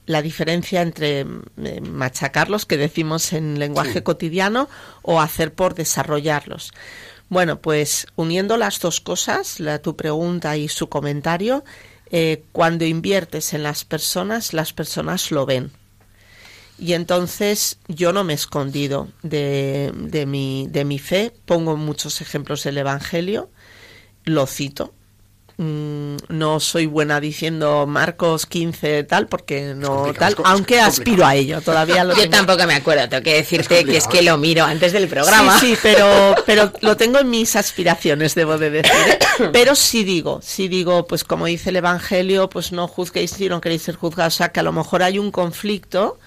la diferencia entre machacarlos, que decimos en lenguaje cotidiano, o hacer por desarrollarlos. Bueno, pues uniendo las dos cosas, la, tu pregunta y su comentario, eh, cuando inviertes en las personas, las personas lo ven. Y entonces yo no me he escondido de, de, mi, de mi fe, pongo muchos ejemplos del Evangelio, lo cito, Mm, no soy buena diciendo Marcos 15 tal porque no tal, aunque aspiro a ello, todavía lo Yo tampoco me acuerdo, tengo que decirte que es que lo miro antes del programa. Sí, sí, pero (laughs) pero lo tengo en mis aspiraciones, debo de decir. ¿eh? Pero sí digo, sí digo, pues como dice el evangelio, pues no juzguéis si no queréis ser juzgados, o sea, que a lo mejor hay un conflicto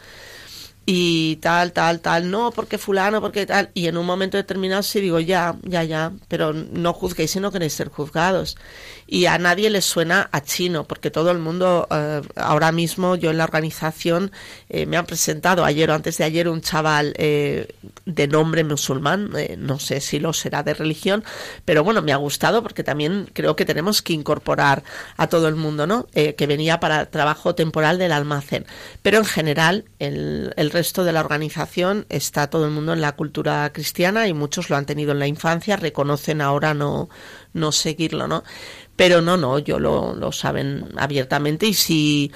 y tal, tal, tal, no, porque fulano, porque tal, y en un momento determinado sí digo, ya, ya, ya, pero no juzguéis si no queréis ser juzgados. Y a nadie le suena a chino, porque todo el mundo, eh, ahora mismo yo en la organización eh, me han presentado ayer o antes de ayer un chaval eh, de nombre musulmán, no sé si lo será de religión, pero bueno, me ha gustado porque también creo que tenemos que incorporar a todo el mundo, ¿no? que venía para trabajo temporal del almacén. Pero en general, el, el resto de la organización está todo el mundo en la cultura cristiana y muchos lo han tenido en la infancia, reconocen ahora no, no seguirlo, ¿no? Pero no, no, yo lo, lo saben abiertamente y si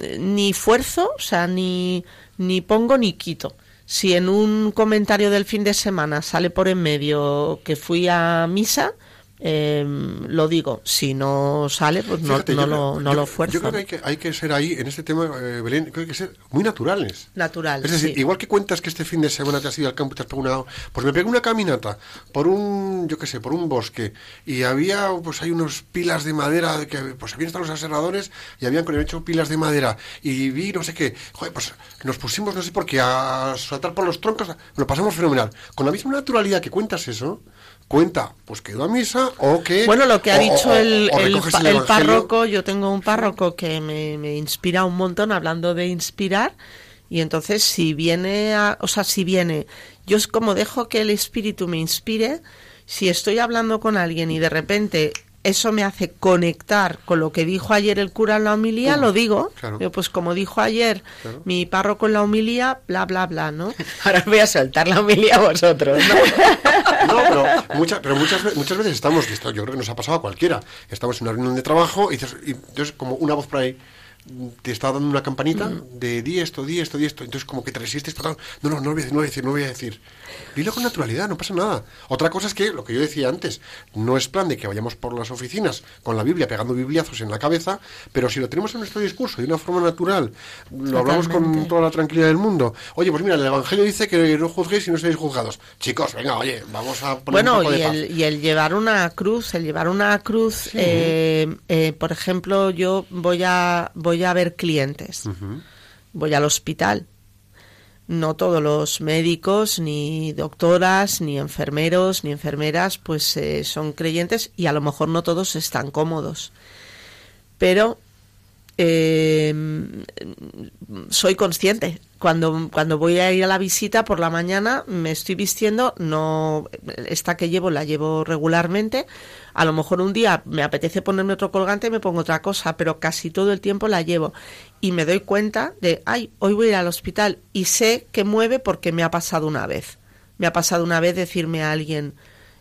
eh, ni fuerzo, o sea, ni, ni pongo ni quito. Si en un comentario del fin de semana sale por en medio que fui a misa, eh, lo digo, si no sale, pues no, no, lo, no lo. Yo creo que hay, que hay que ser ahí, en este tema, eh, Belén, creo que hay que ser muy naturales. Natural. Es decir, igual que cuentas que este fin de semana te has ido al campo y te has pegado Pues me pegué una caminata por un, yo qué sé, por un bosque y había, pues hay unos pilas de madera, que pues habían estado los aserradores y habían con el hecho pilas de madera y vi no sé qué. Joder, pues nos pusimos, no sé por qué, a saltar por los troncos, lo pasamos fenomenal. Con la misma naturalidad que cuentas eso, cuenta, pues que a misa o que... Bueno, lo que ha dicho el, el, párroco, yo tengo un párroco que me, me, inspira un montón hablando de inspirar y entonces si viene, a, o sea, si viene, yo es como dejo que el espíritu me inspire, si estoy hablando con alguien y de repente eso me hace conectar con lo que dijo ayer el cura en la homilía, lo digo. pues como dijo ayer mi párroco en la homilía, bla, bla, bla, ¿no? (laughs) Ahora os voy a soltar la homilía a vosotros, ¿no? (laughs) no, pero, pero muchas, muchas veces estamos, yo creo que nos ha pasado a cualquiera, estamos en una reunión de trabajo y, dices, y entonces como una voz por ahí, te está dando una campanita mm. de di esto, di esto, di esto. Entonces, como que te resistes No, no, no voy a decir, no voy a decir, no voy a decir. Dilo con naturalidad, no pasa nada. Otra cosa es que, lo que yo decía antes, no es plan de que vayamos por las oficinas con la Biblia pegando bibliazos en la cabeza, pero si lo tenemos en nuestro discurso de una forma natural, lo hablamos con toda la tranquilidad del mundo. Oye, pues mira, el Evangelio dice que no juzguéis y no seáis juzgados. Chicos, venga, oye, vamos a poner bueno, un poco y, el, y el llevar una cruz, el llevar una cruz, eh, eh, por ejemplo, yo voy a, voy a ver clientes. Voy al hospital no todos los médicos, ni doctoras, ni enfermeros, ni enfermeras, pues eh, son creyentes y a lo mejor no todos están cómodos. Pero eh, soy consciente. Cuando, cuando voy a ir a la visita por la mañana me estoy vistiendo, no esta que llevo la llevo regularmente. A lo mejor un día me apetece ponerme otro colgante y me pongo otra cosa, pero casi todo el tiempo la llevo. Y me doy cuenta de, ay, hoy voy a ir al hospital y sé que mueve porque me ha pasado una vez. Me ha pasado una vez decirme a alguien,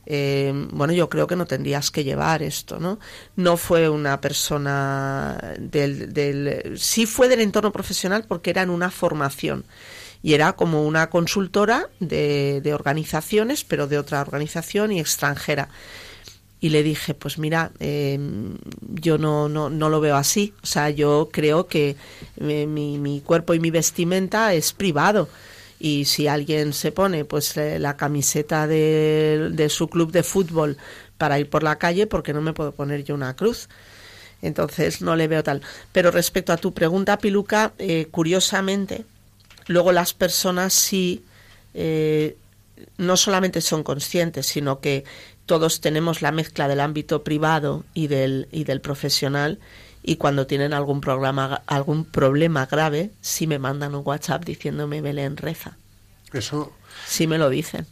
eh, bueno, yo creo que no tendrías que llevar esto, ¿no? No fue una persona del, del... Sí fue del entorno profesional porque era en una formación y era como una consultora de, de organizaciones, pero de otra organización y extranjera y le dije, pues mira, eh, yo no, no, no, lo veo así. O sea, yo creo que eh, mi, mi, cuerpo y mi vestimenta es privado y si alguien se pone pues eh, la camiseta de, de, su club de fútbol para ir por la calle, ¿por qué no me puedo poner yo una cruz? Entonces no le veo tal. Pero respecto a tu pregunta, Piluca, eh, curiosamente, luego las personas sí eh, no solamente son conscientes, sino que todos tenemos la mezcla del ámbito privado y del, y del profesional y cuando tienen algún, programa, algún problema grave, sí me mandan un WhatsApp diciéndome Belén reza. Eso. Sí me lo dicen.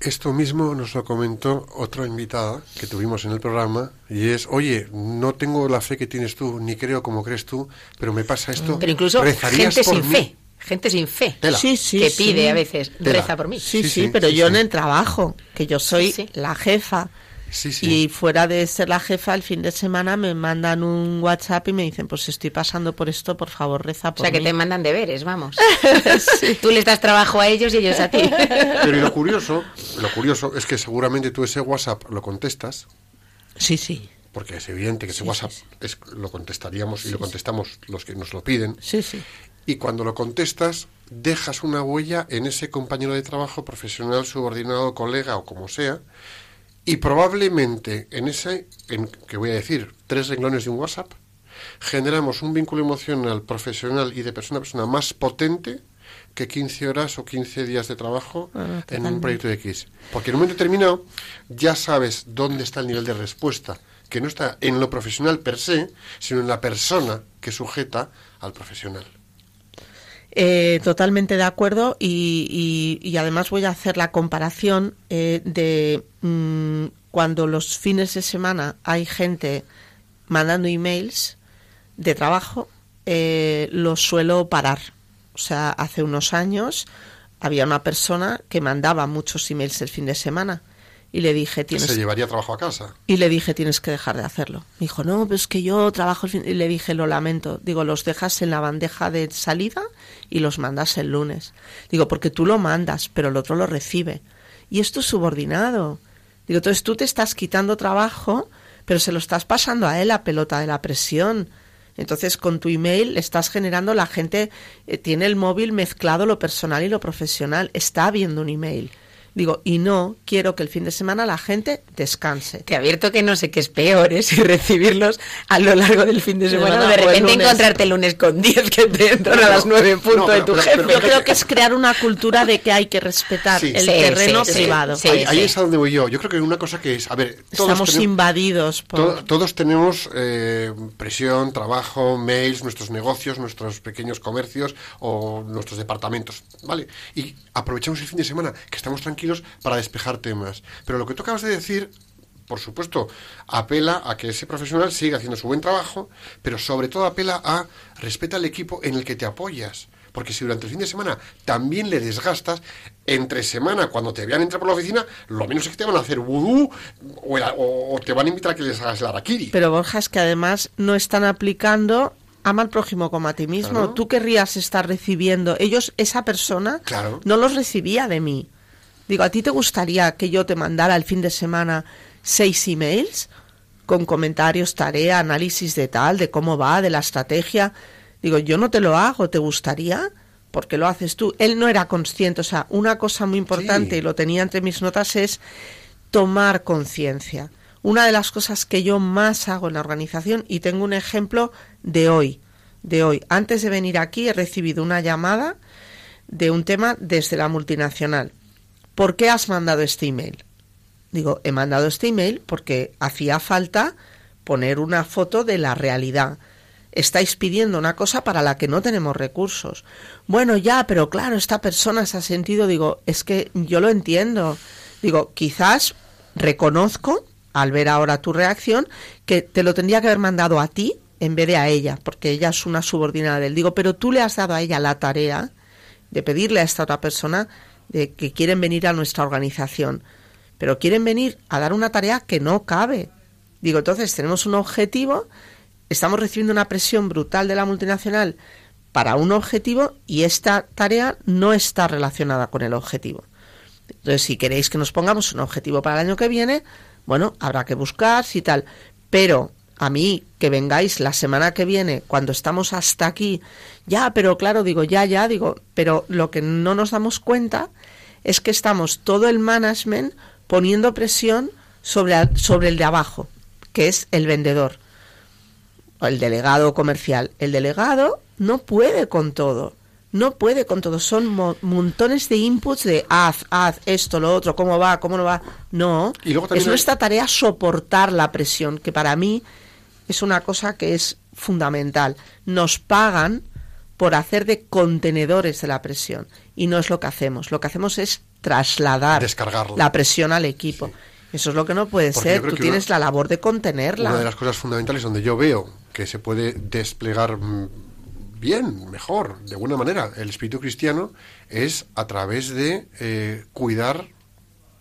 Esto mismo nos lo comentó otra invitada que tuvimos en el programa y es, oye, no tengo la fe que tienes tú, ni creo como crees tú, pero me pasa esto. Pero incluso gente sin fe, gente sin fe, sí, sí, que pide a veces, reza por mí. Sí, sí, pero yo en el trabajo, que yo soy la jefa Sí, sí. Y fuera de ser la jefa, el fin de semana me mandan un WhatsApp y me dicen, pues estoy pasando por esto, por favor, reza O por sea, que mí". te mandan deberes, vamos. (laughs) Tú les das trabajo a ellos y ellos a ti. (laughs) Pero y lo curioso, lo curioso es que seguramente tú ese WhatsApp lo contestas, Sí, sí, porque es evidente que ese Sí, WhatsApp sí, es- lo contestaríamos y lo contestamos los que nos lo piden. sí, sí. Y cuando lo contestas, dejas una huella en ese compañero de trabajo, profesional, subordinado, colega o como sea, y probablemente en ese, en, que voy a decir, tres renglones de un WhatsApp, generamos un vínculo emocional, profesional y de persona a persona más potente que 15 horas o 15 días de trabajo Ah, en un proyecto de X. Porque en un momento determinado ya sabes dónde está el nivel de respuesta, que no está en lo profesional per se, sino en la persona que sujeta al profesional. Eh, totalmente de acuerdo y, y- y además voy a hacer la comparación eh, de mm, cuando los fines de semana hay gente mandando emails de trabajo, eh, los suelo parar. O sea, hace unos años había una persona que mandaba muchos emails el fin de semana y le dije, tienes Se llevaría trabajo a casa. y le dije, tienes que dejar de hacerlo. Me dijo, no, pero es que yo trabajo el fin... Y le dije, lo lamento. Digo, los dejas en la bandeja de salida y los mandas el lunes. Digo, porque tú lo mandas, pero el otro lo recibe. Y esto es subordinado. Digo, entonces tú te estás quitando trabajo, pero se lo estás pasando a él la pelota de la presión. Entonces, con tu email estás generando, la gente eh, tiene el móvil mezclado lo personal y lo profesional. Está viendo un email. Digo, y no quiero que el fin de semana la gente descanse. Te advierto que no sé qué es peor, ¿eh? (laughs) si recibirlos a lo largo del fin de semana o Semana de el repente encontrarte el lunes con 10 que te entran a las 9 en punto No, de tu pero- jefe. pero Yo creo que es crear una cultura de que hay que respetar Sí. el Sí, terreno sí, privado. sí. ahí, ahí es a donde voy yo. Yo creo que una cosa que es, a ver, todos Estamos tenemos, invadidos por... to- todos tenemos eh, presión, trabajo, mails, nuestros negocios, nuestros pequeños comercios o nuestros departamentos, ¿vale? Y aprovechamos el fin de semana que estamos tranquilos para despejar temas. Pero lo que tú acabas de decir por supuesto, apela a que ese profesional siga haciendo su buen trabajo, pero sobre todo apela a respeta al equipo en el que te apoyas. Porque si durante el fin de semana también le desgastas, entre semana, cuando te vean entrar por la oficina, lo menos es que te van a hacer vudú o, el- o- o te van a invitar a que les hagas el araquiri. Pero Borja, es que además no están aplicando ama al prójimo como a ti mismo. Claro. Tú querrías estar recibiendo. Ellos, esa persona, Claro. no los recibía de mí. Digo, ¿a ti te gustaría que yo te mandara el fin de semana seis emails con comentarios, tarea, análisis de tal, de cómo va, de la estrategia? Digo, yo no te lo hago, ¿te gustaría? Porque lo haces tú. Él no era consciente. O sea, una cosa muy importante, Sí. y lo tenía entre mis notas, es tomar conciencia. Una de las cosas que yo más hago en la organización, y tengo un ejemplo de hoy, de hoy. Antes de venir aquí he recibido una llamada de un tema desde la multinacional. ¿Por qué has mandado este email? Digo, he mandado este email porque hacía falta poner una foto de la realidad. Estáis pidiendo una cosa para la que no tenemos recursos. Bueno, ya, pero claro, esta persona se ha sentido, digo, es que yo lo entiendo. Digo, quizás reconozco, al ver ahora tu reacción, que te lo tendría que haber mandado a ti en vez de a ella, porque ella es una subordinada de él. Digo, pero tú le has dado a ella la tarea de pedirle a esta otra persona de que quieren venir a nuestra organización, pero quieren venir a dar una tarea que no cabe. Digo, entonces tenemos un objetivo, estamos recibiendo una presión brutal de la multinacional para un objetivo y esta tarea no está relacionada con el objetivo. Entonces, si queréis que nos pongamos un objetivo para el año que viene, bueno, habrá que buscar si tal. Pero a mí, que vengáis la semana que viene, cuando estamos hasta aquí, ya, pero claro, digo, ya, ya, digo, pero lo que no nos damos cuenta es que estamos todo el management poniendo presión sobre, sobre el de abajo, que es el vendedor, o el delegado comercial. El delegado no puede con todo. No puede con todo. Son mo- montones de inputs de haz, haz, esto, lo otro, cómo va, cómo no va. No. Y luego es hay- nuestra tarea soportar la presión, que para mí es una cosa que es fundamental. Nos pagan por hacer de contenedores de la presión. Y no es lo que hacemos. Lo que hacemos es trasladar Descargarla. la presión al equipo. Eso es lo que no puede Porque ser. Tú tienes una- la labor de contenerla. Una de las cosas fundamentales donde yo veo que se puede desplegar mm, bien, mejor, de buena manera, el espíritu cristiano es a través de eh, cuidar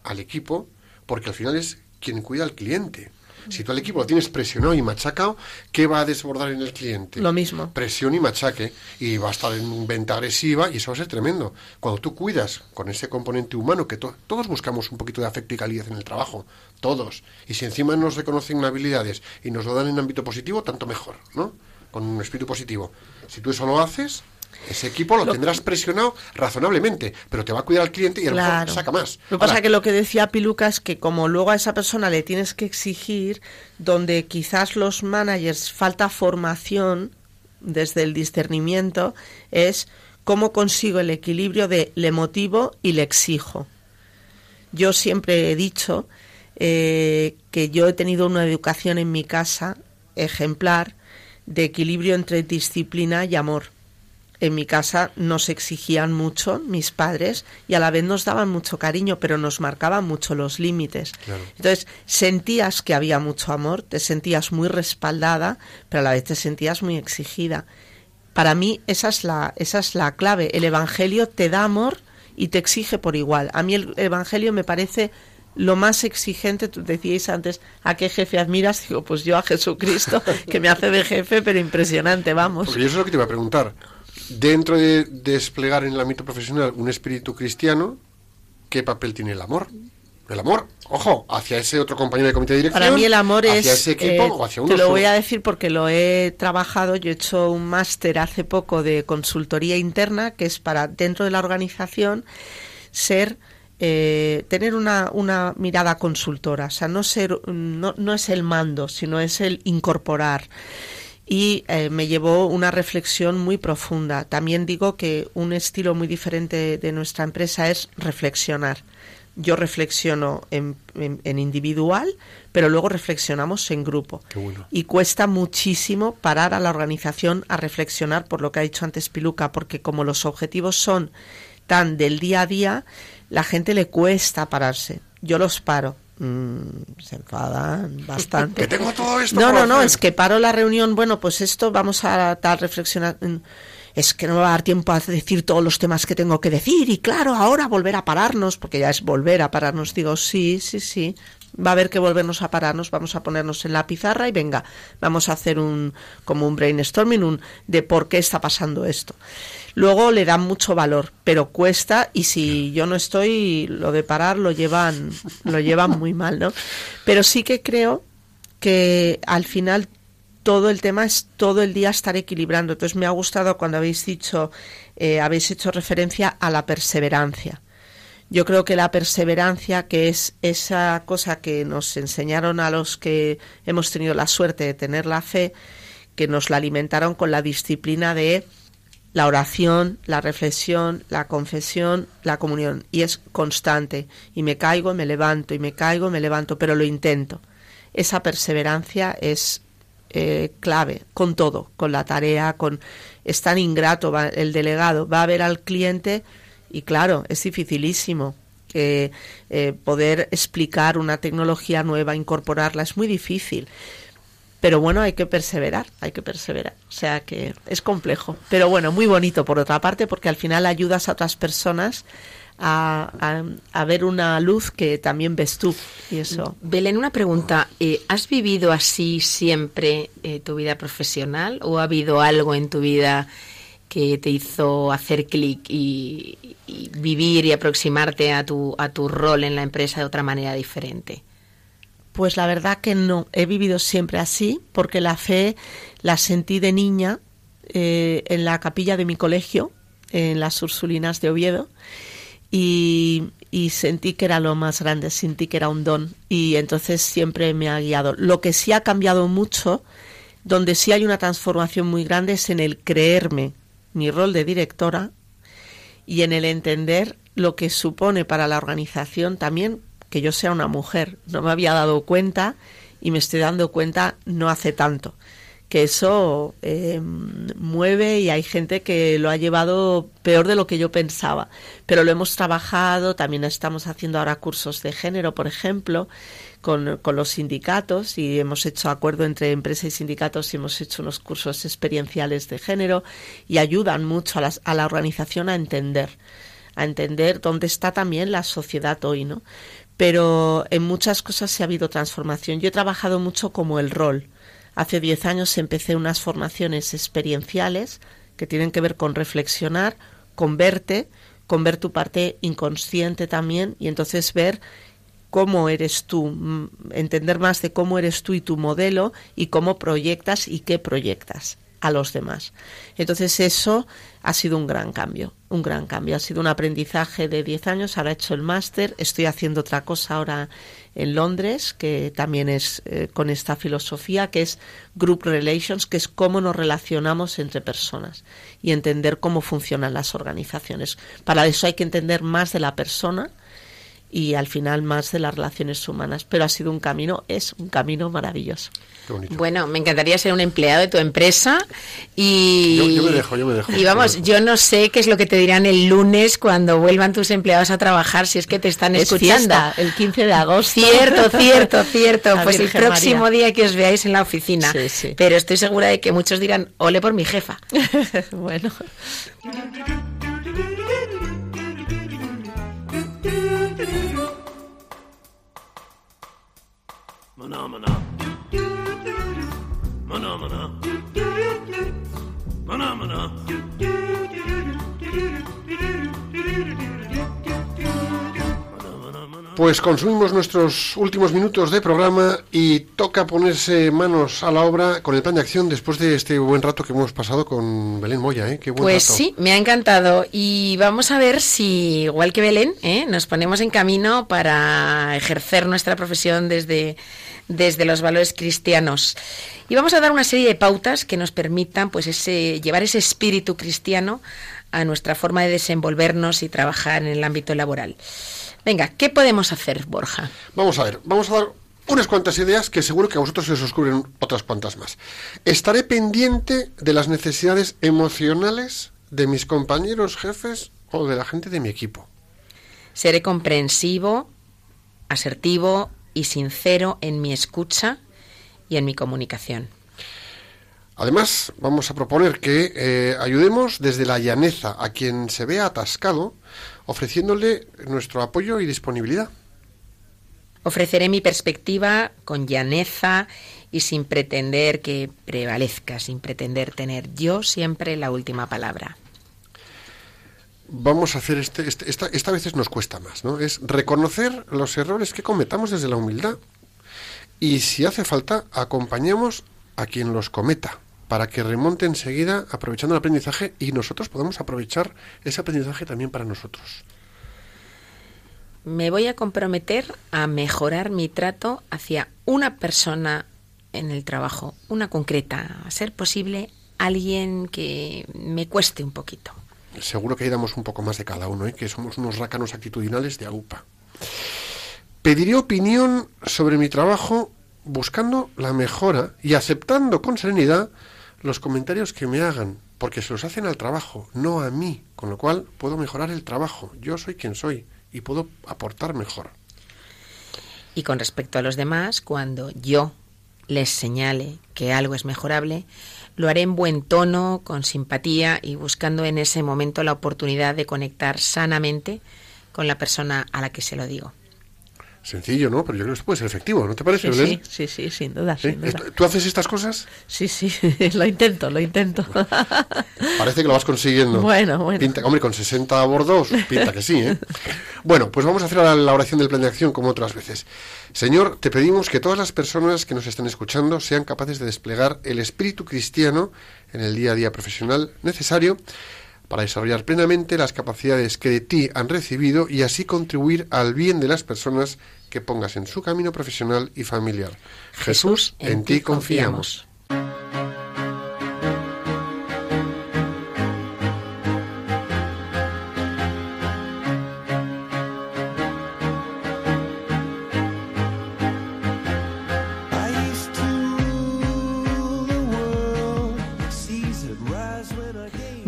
al equipo, porque al final es quien cuida al cliente. Si tú al equipo lo tienes presionado y machacado, ¿qué va a desbordar en el cliente? Lo mismo. Presión y machaque. Y va a estar en venta agresiva y eso va a ser tremendo. Cuando tú cuidas con ese componente humano, que todos buscamos un poquito de afecto y calidez en el trabajo, todos. Y si encima nos reconocen habilidades y nos lo dan en ámbito positivo, tanto mejor, ¿no? Con un espíritu positivo. Si tú eso lo haces, ese equipo lo, tendrás presionado razonablemente, pero te va a cuidar al cliente y a lo mejor saca más. Lo que pasa que lo que decía Piluca es que como luego a esa persona le tienes que exigir, donde quizás los managers falta formación desde el discernimiento, es cómo consigo el equilibrio de le motivo y le exijo. Yo siempre he dicho eh, que yo he tenido una educación en mi casa ejemplar de equilibrio entre disciplina y amor en mi casa nos exigían mucho mis padres y a la vez nos daban mucho cariño, pero nos marcaban mucho los límites. Entonces sentías que había mucho amor, te sentías muy respaldada, pero a la vez te sentías muy exigida. Para mí esa es la, esa es la clave. El Evangelio te da amor y te exige por igual. A mí el Evangelio me parece lo más exigente, tú decíais antes, ¿a qué jefe admiras? Digo, pues yo a Jesucristo, (laughs) que me hace de jefe, pero impresionante, vamos. Porque yo eso es lo que te iba a preguntar dentro de desplegar en el ámbito profesional un espíritu cristiano, ¿qué papel tiene el amor? El amor, ojo, hacia ese otro compañero de comité de dirección. Para mí el amor hacia es. Ese equipo, o hacia te lo voy a decir porque lo he trabajado. Yo he hecho un máster hace poco de consultoría interna, que es para dentro de la organización ser. Eh, tener una, una, mirada consultora, o sea, no ser, no, no es el mando, sino es el incorporar y eh, me llevó una reflexión muy profunda. También digo que un estilo muy diferente de nuestra empresa es reflexionar. Yo reflexiono en, individual, pero luego reflexionamos en grupo. Y cuesta muchísimo parar a la organización a reflexionar por lo que ha dicho antes Piluca, porque como los objetivos son tan del día a día, la gente le cuesta pararse. Yo los paro, Mm, se enfadan bastante. (laughs) que tengo todo esto. No, no, no, es que paro la reunión. Bueno, pues esto vamos a tal reflexionar. Mm, es que no me va a dar tiempo a decir todos los temas que tengo que decir. Y claro, ahora volver a pararnos, porque ya es volver a pararnos. Digo, sí, sí, sí. Va a haber que volvernos a pararnos, vamos a ponernos en la pizarra y venga, vamos a hacer un como un brainstorming un, de por qué está pasando esto. Luego le dan mucho valor, pero cuesta y si yo no estoy, lo de parar lo llevan, lo llevan muy mal, ¿no? Pero sí que creo que al final todo el tema es todo el día estar equilibrando. Entonces me ha gustado cuando habéis dicho, eh, habéis hecho referencia a la perseverancia. Yo creo que la perseverancia, que es esa cosa que nos enseñaron a los que hemos tenido la suerte de tener la fe, que nos la alimentaron con la disciplina de la oración, la reflexión, la confesión, la comunión. Y es constante. Y me caigo, me levanto, y me caigo, me levanto, pero lo intento. Esa perseverancia es eh, clave con todo, con la tarea, con es tan ingrato el delegado, va a ver al cliente y claro, es dificilísimo que eh, poder explicar una tecnología nueva, incorporarla, es muy difícil. Pero bueno, hay que perseverar, hay que perseverar. O sea que es complejo. Pero bueno, muy bonito por otra parte, porque al final ayudas a otras personas a, ver una luz que también ves tú. Y eso. Belén, una pregunta. Eh, ¿Has vivido así siempre eh, tu vida profesional o ha habido algo en tu vida que te hizo hacer clic y, y, vivir y aproximarte a tu, a tu rol en la empresa de otra manera diferente? Pues la verdad que no, he vivido siempre así, porque la fe la sentí de niña eh, en la capilla de mi colegio, en las Ursulinas de Oviedo, y, y, sentí que era lo más grande, sentí que era un don, y entonces siempre me ha guiado. Lo que sí ha cambiado mucho, donde sí hay una transformación muy grande, es en el creerme mi rol de directora y en el entender lo que supone para la organización también que yo sea una mujer. No me había dado cuenta y me estoy dando cuenta no hace tanto. Que eso eh, mueve y hay gente que lo ha llevado peor de lo que yo pensaba. Pero lo hemos trabajado, también estamos haciendo ahora cursos de género, por ejemplo, con, con los sindicatos y hemos hecho acuerdo entre empresa y sindicatos y hemos hecho unos cursos experienciales de género y ayudan mucho a, las, a la organización a entender a entender dónde está también la sociedad hoy, ¿no? Pero en muchas cosas sí ha habido transformación. Yo he trabajado mucho como el rol. Hace 10 años empecé unas formaciones experienciales que tienen que ver con reflexionar, con verte, con ver tu parte inconsciente también y entonces ver cómo eres tú, mm, entender más de cómo eres tú y tu modelo y cómo proyectas y qué proyectas a los demás. Entonces eso ha sido un gran cambio, un gran cambio. Ha sido un aprendizaje de 10 años, ahora he hecho el máster, estoy haciendo otra cosa ahora en Londres, que también es eh, con esta filosofía, que es Group Relations, que es cómo nos relacionamos entre personas y entender cómo funcionan las organizaciones. Para eso hay que entender más de la persona y al final más de las relaciones humanas. Pero ha sido un camino, es un camino maravilloso. Bueno, me encantaría ser un empleado de tu empresa y... Yo, me dejo, yo me dejo. Y vamos, yo no sé qué es lo que te dirán el lunes cuando vuelvan tus empleados a trabajar, si es que te están escuchando. el 15 de agosto. Cierto, cierto, (laughs) cierto. pues el próximo día que os veáis en la oficina. Pero estoy segura de que muchos dirán, ole por mi jefa. (laughs) bueno. (laughs) Pues consumimos nuestros últimos minutos de programa y toca ponerse manos a la obra con el plan de acción después de este buen rato que hemos pasado con Belén Moya. ¿eh? Qué buen pues sí, me ha encantado y vamos a ver si, igual que Belén, ¿eh? nos ponemos en camino para ejercer nuestra profesión desde, desde los valores cristianos. Y vamos a dar una serie de pautas que nos permitan pues ese, llevar ese espíritu cristiano a nuestra forma de desenvolvernos y trabajar en el ámbito laboral. Venga, ¿qué podemos hacer, Borja? Vamos a ver, vamos a dar unas cuantas ideas que seguro que a vosotros se os ocurren otras cuantas más. Estaré pendiente de las necesidades emocionales de mis compañeros jefes o de la gente de mi equipo. Seré comprensivo, asertivo y sincero en mi escucha y en mi comunicación. Además, vamos a proponer que eh, ayudemos desde la llaneza a quien se vea atascado ofreciéndole nuestro apoyo y disponibilidad. Ofreceré mi perspectiva con llaneza y sin pretender que prevalezca, sin pretender tener yo siempre la última palabra. Vamos a hacer este, este esta, esta veces nos cuesta más, ¿no? Es reconocer los errores que cometamos desde la humildad y si hace falta acompañemos a quien los cometa para que remonte enseguida aprovechando el aprendizaje y nosotros podamos aprovechar ese aprendizaje también para nosotros. Me voy a comprometer a mejorar mi trato hacia una persona en el trabajo, una concreta, a ser posible alguien que me cueste un poquito. Seguro que ahí damos un poco más de cada uno, ¿eh? que somos unos rácanos actitudinales de AUPA. Pediré opinión sobre mi trabajo buscando la mejora y aceptando con serenidad los comentarios que me hagan, porque se los hacen al trabajo, no a mí, con lo cual puedo mejorar el trabajo. Yo soy quien soy y puedo aportar mejor. Y con respecto a los demás, cuando yo les señale que algo es mejorable, lo haré en buen tono, con simpatía y buscando en ese momento la oportunidad de conectar sanamente con la persona a la que se lo digo. Sencillo, ¿no? Pero yo creo que esto puede ser efectivo, ¿no te parece, sí, Sí, sí, sin duda, sin duda. ¿Tú haces estas cosas? Sí, sí, (laughs) lo intento, lo intento. Parece que lo vas consiguiendo. Bueno, bueno. Pinta, hombre, con 60 bordos, pinta que sí, ¿eh? Bueno, pues vamos a hacer la oración del plan de acción como otras veces. Señor, te pedimos que todas las personas que nos están escuchando sean capaces de desplegar el espíritu cristiano en el día a día profesional necesario para desarrollar plenamente las capacidades que de ti han recibido y así contribuir al bien de las personas que pongas en su camino profesional y familiar. Jesús, en, ti confiamos.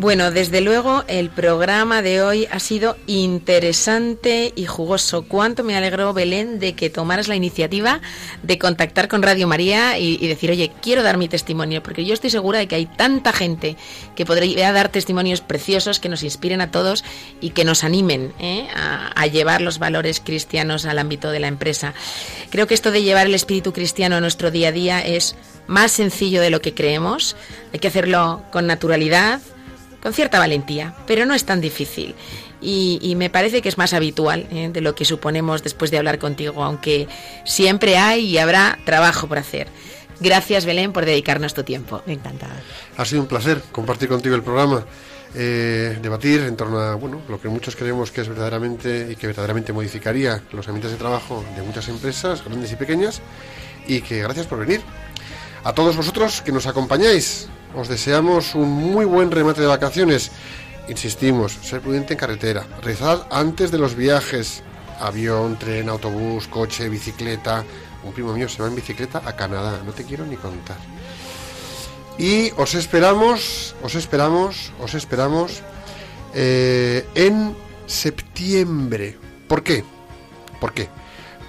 Bueno, desde luego el programa de hoy ha sido interesante y jugoso. Cuánto me alegró, Belén, de que tomaras la iniciativa de contactar con Radio María y, decir, oye, quiero dar mi testimonio, porque yo estoy segura de que hay tanta gente que podría dar testimonios preciosos que nos inspiren a todos y que nos animen ¿eh? a, a llevar los valores cristianos al ámbito de la empresa. Creo que esto de llevar el espíritu cristiano a nuestro día a día es más sencillo de lo que creemos. Hay que hacerlo con naturalidad con cierta valentía, pero no es tan difícil. Y, me parece que es más habitual ¿eh? de lo que suponemos después de hablar contigo, aunque siempre hay y habrá trabajo por hacer. Gracias, Belén, por dedicarnos tu tiempo. Encantada. Ha sido un placer compartir contigo el programa, eh, debatir en torno a bueno, lo que muchos creemos que es verdaderamente y que verdaderamente modificaría los ambientes de trabajo de muchas empresas, grandes y pequeñas, y que gracias por venir. A todos vosotros que nos acompañáis, os deseamos un muy buen remate de vacaciones. Insistimos, ser prudente en carretera. Rezad antes de los viajes. Avión, tren, autobús, coche, bicicleta. Un primo mío se va en bicicleta a Canadá. No te quiero ni contar. Y os esperamos, os esperamos, os esperamos eh, en septiembre. ¿Por qué? ¿Por qué?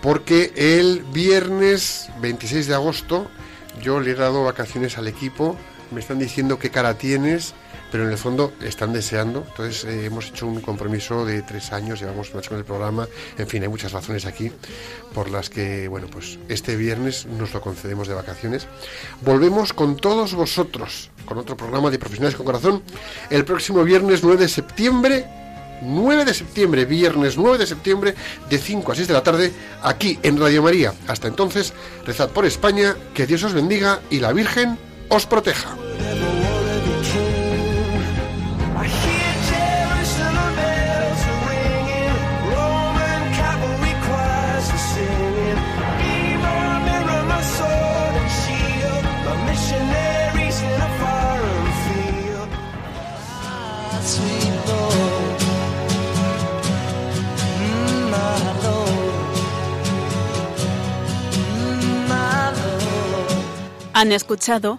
Porque el viernes 26 de agosto yo le he dado vacaciones al equipo me están diciendo qué cara tienes, pero en el fondo están deseando. Entonces eh, hemos hecho un compromiso de tres años, llevamos un con el programa. En fin, hay muchas razones aquí por las que, bueno, pues este viernes nos lo concedemos de vacaciones. Volvemos con todos vosotros, con otro programa de Profesionales con Corazón, el próximo viernes 9 de septiembre 9 de septiembre, viernes 9 de septiembre, de 5 a 6 de la tarde, aquí en Radio María. Hasta entonces, rezad por España, que Dios os bendiga y la Virgen os proteja. Han escuchado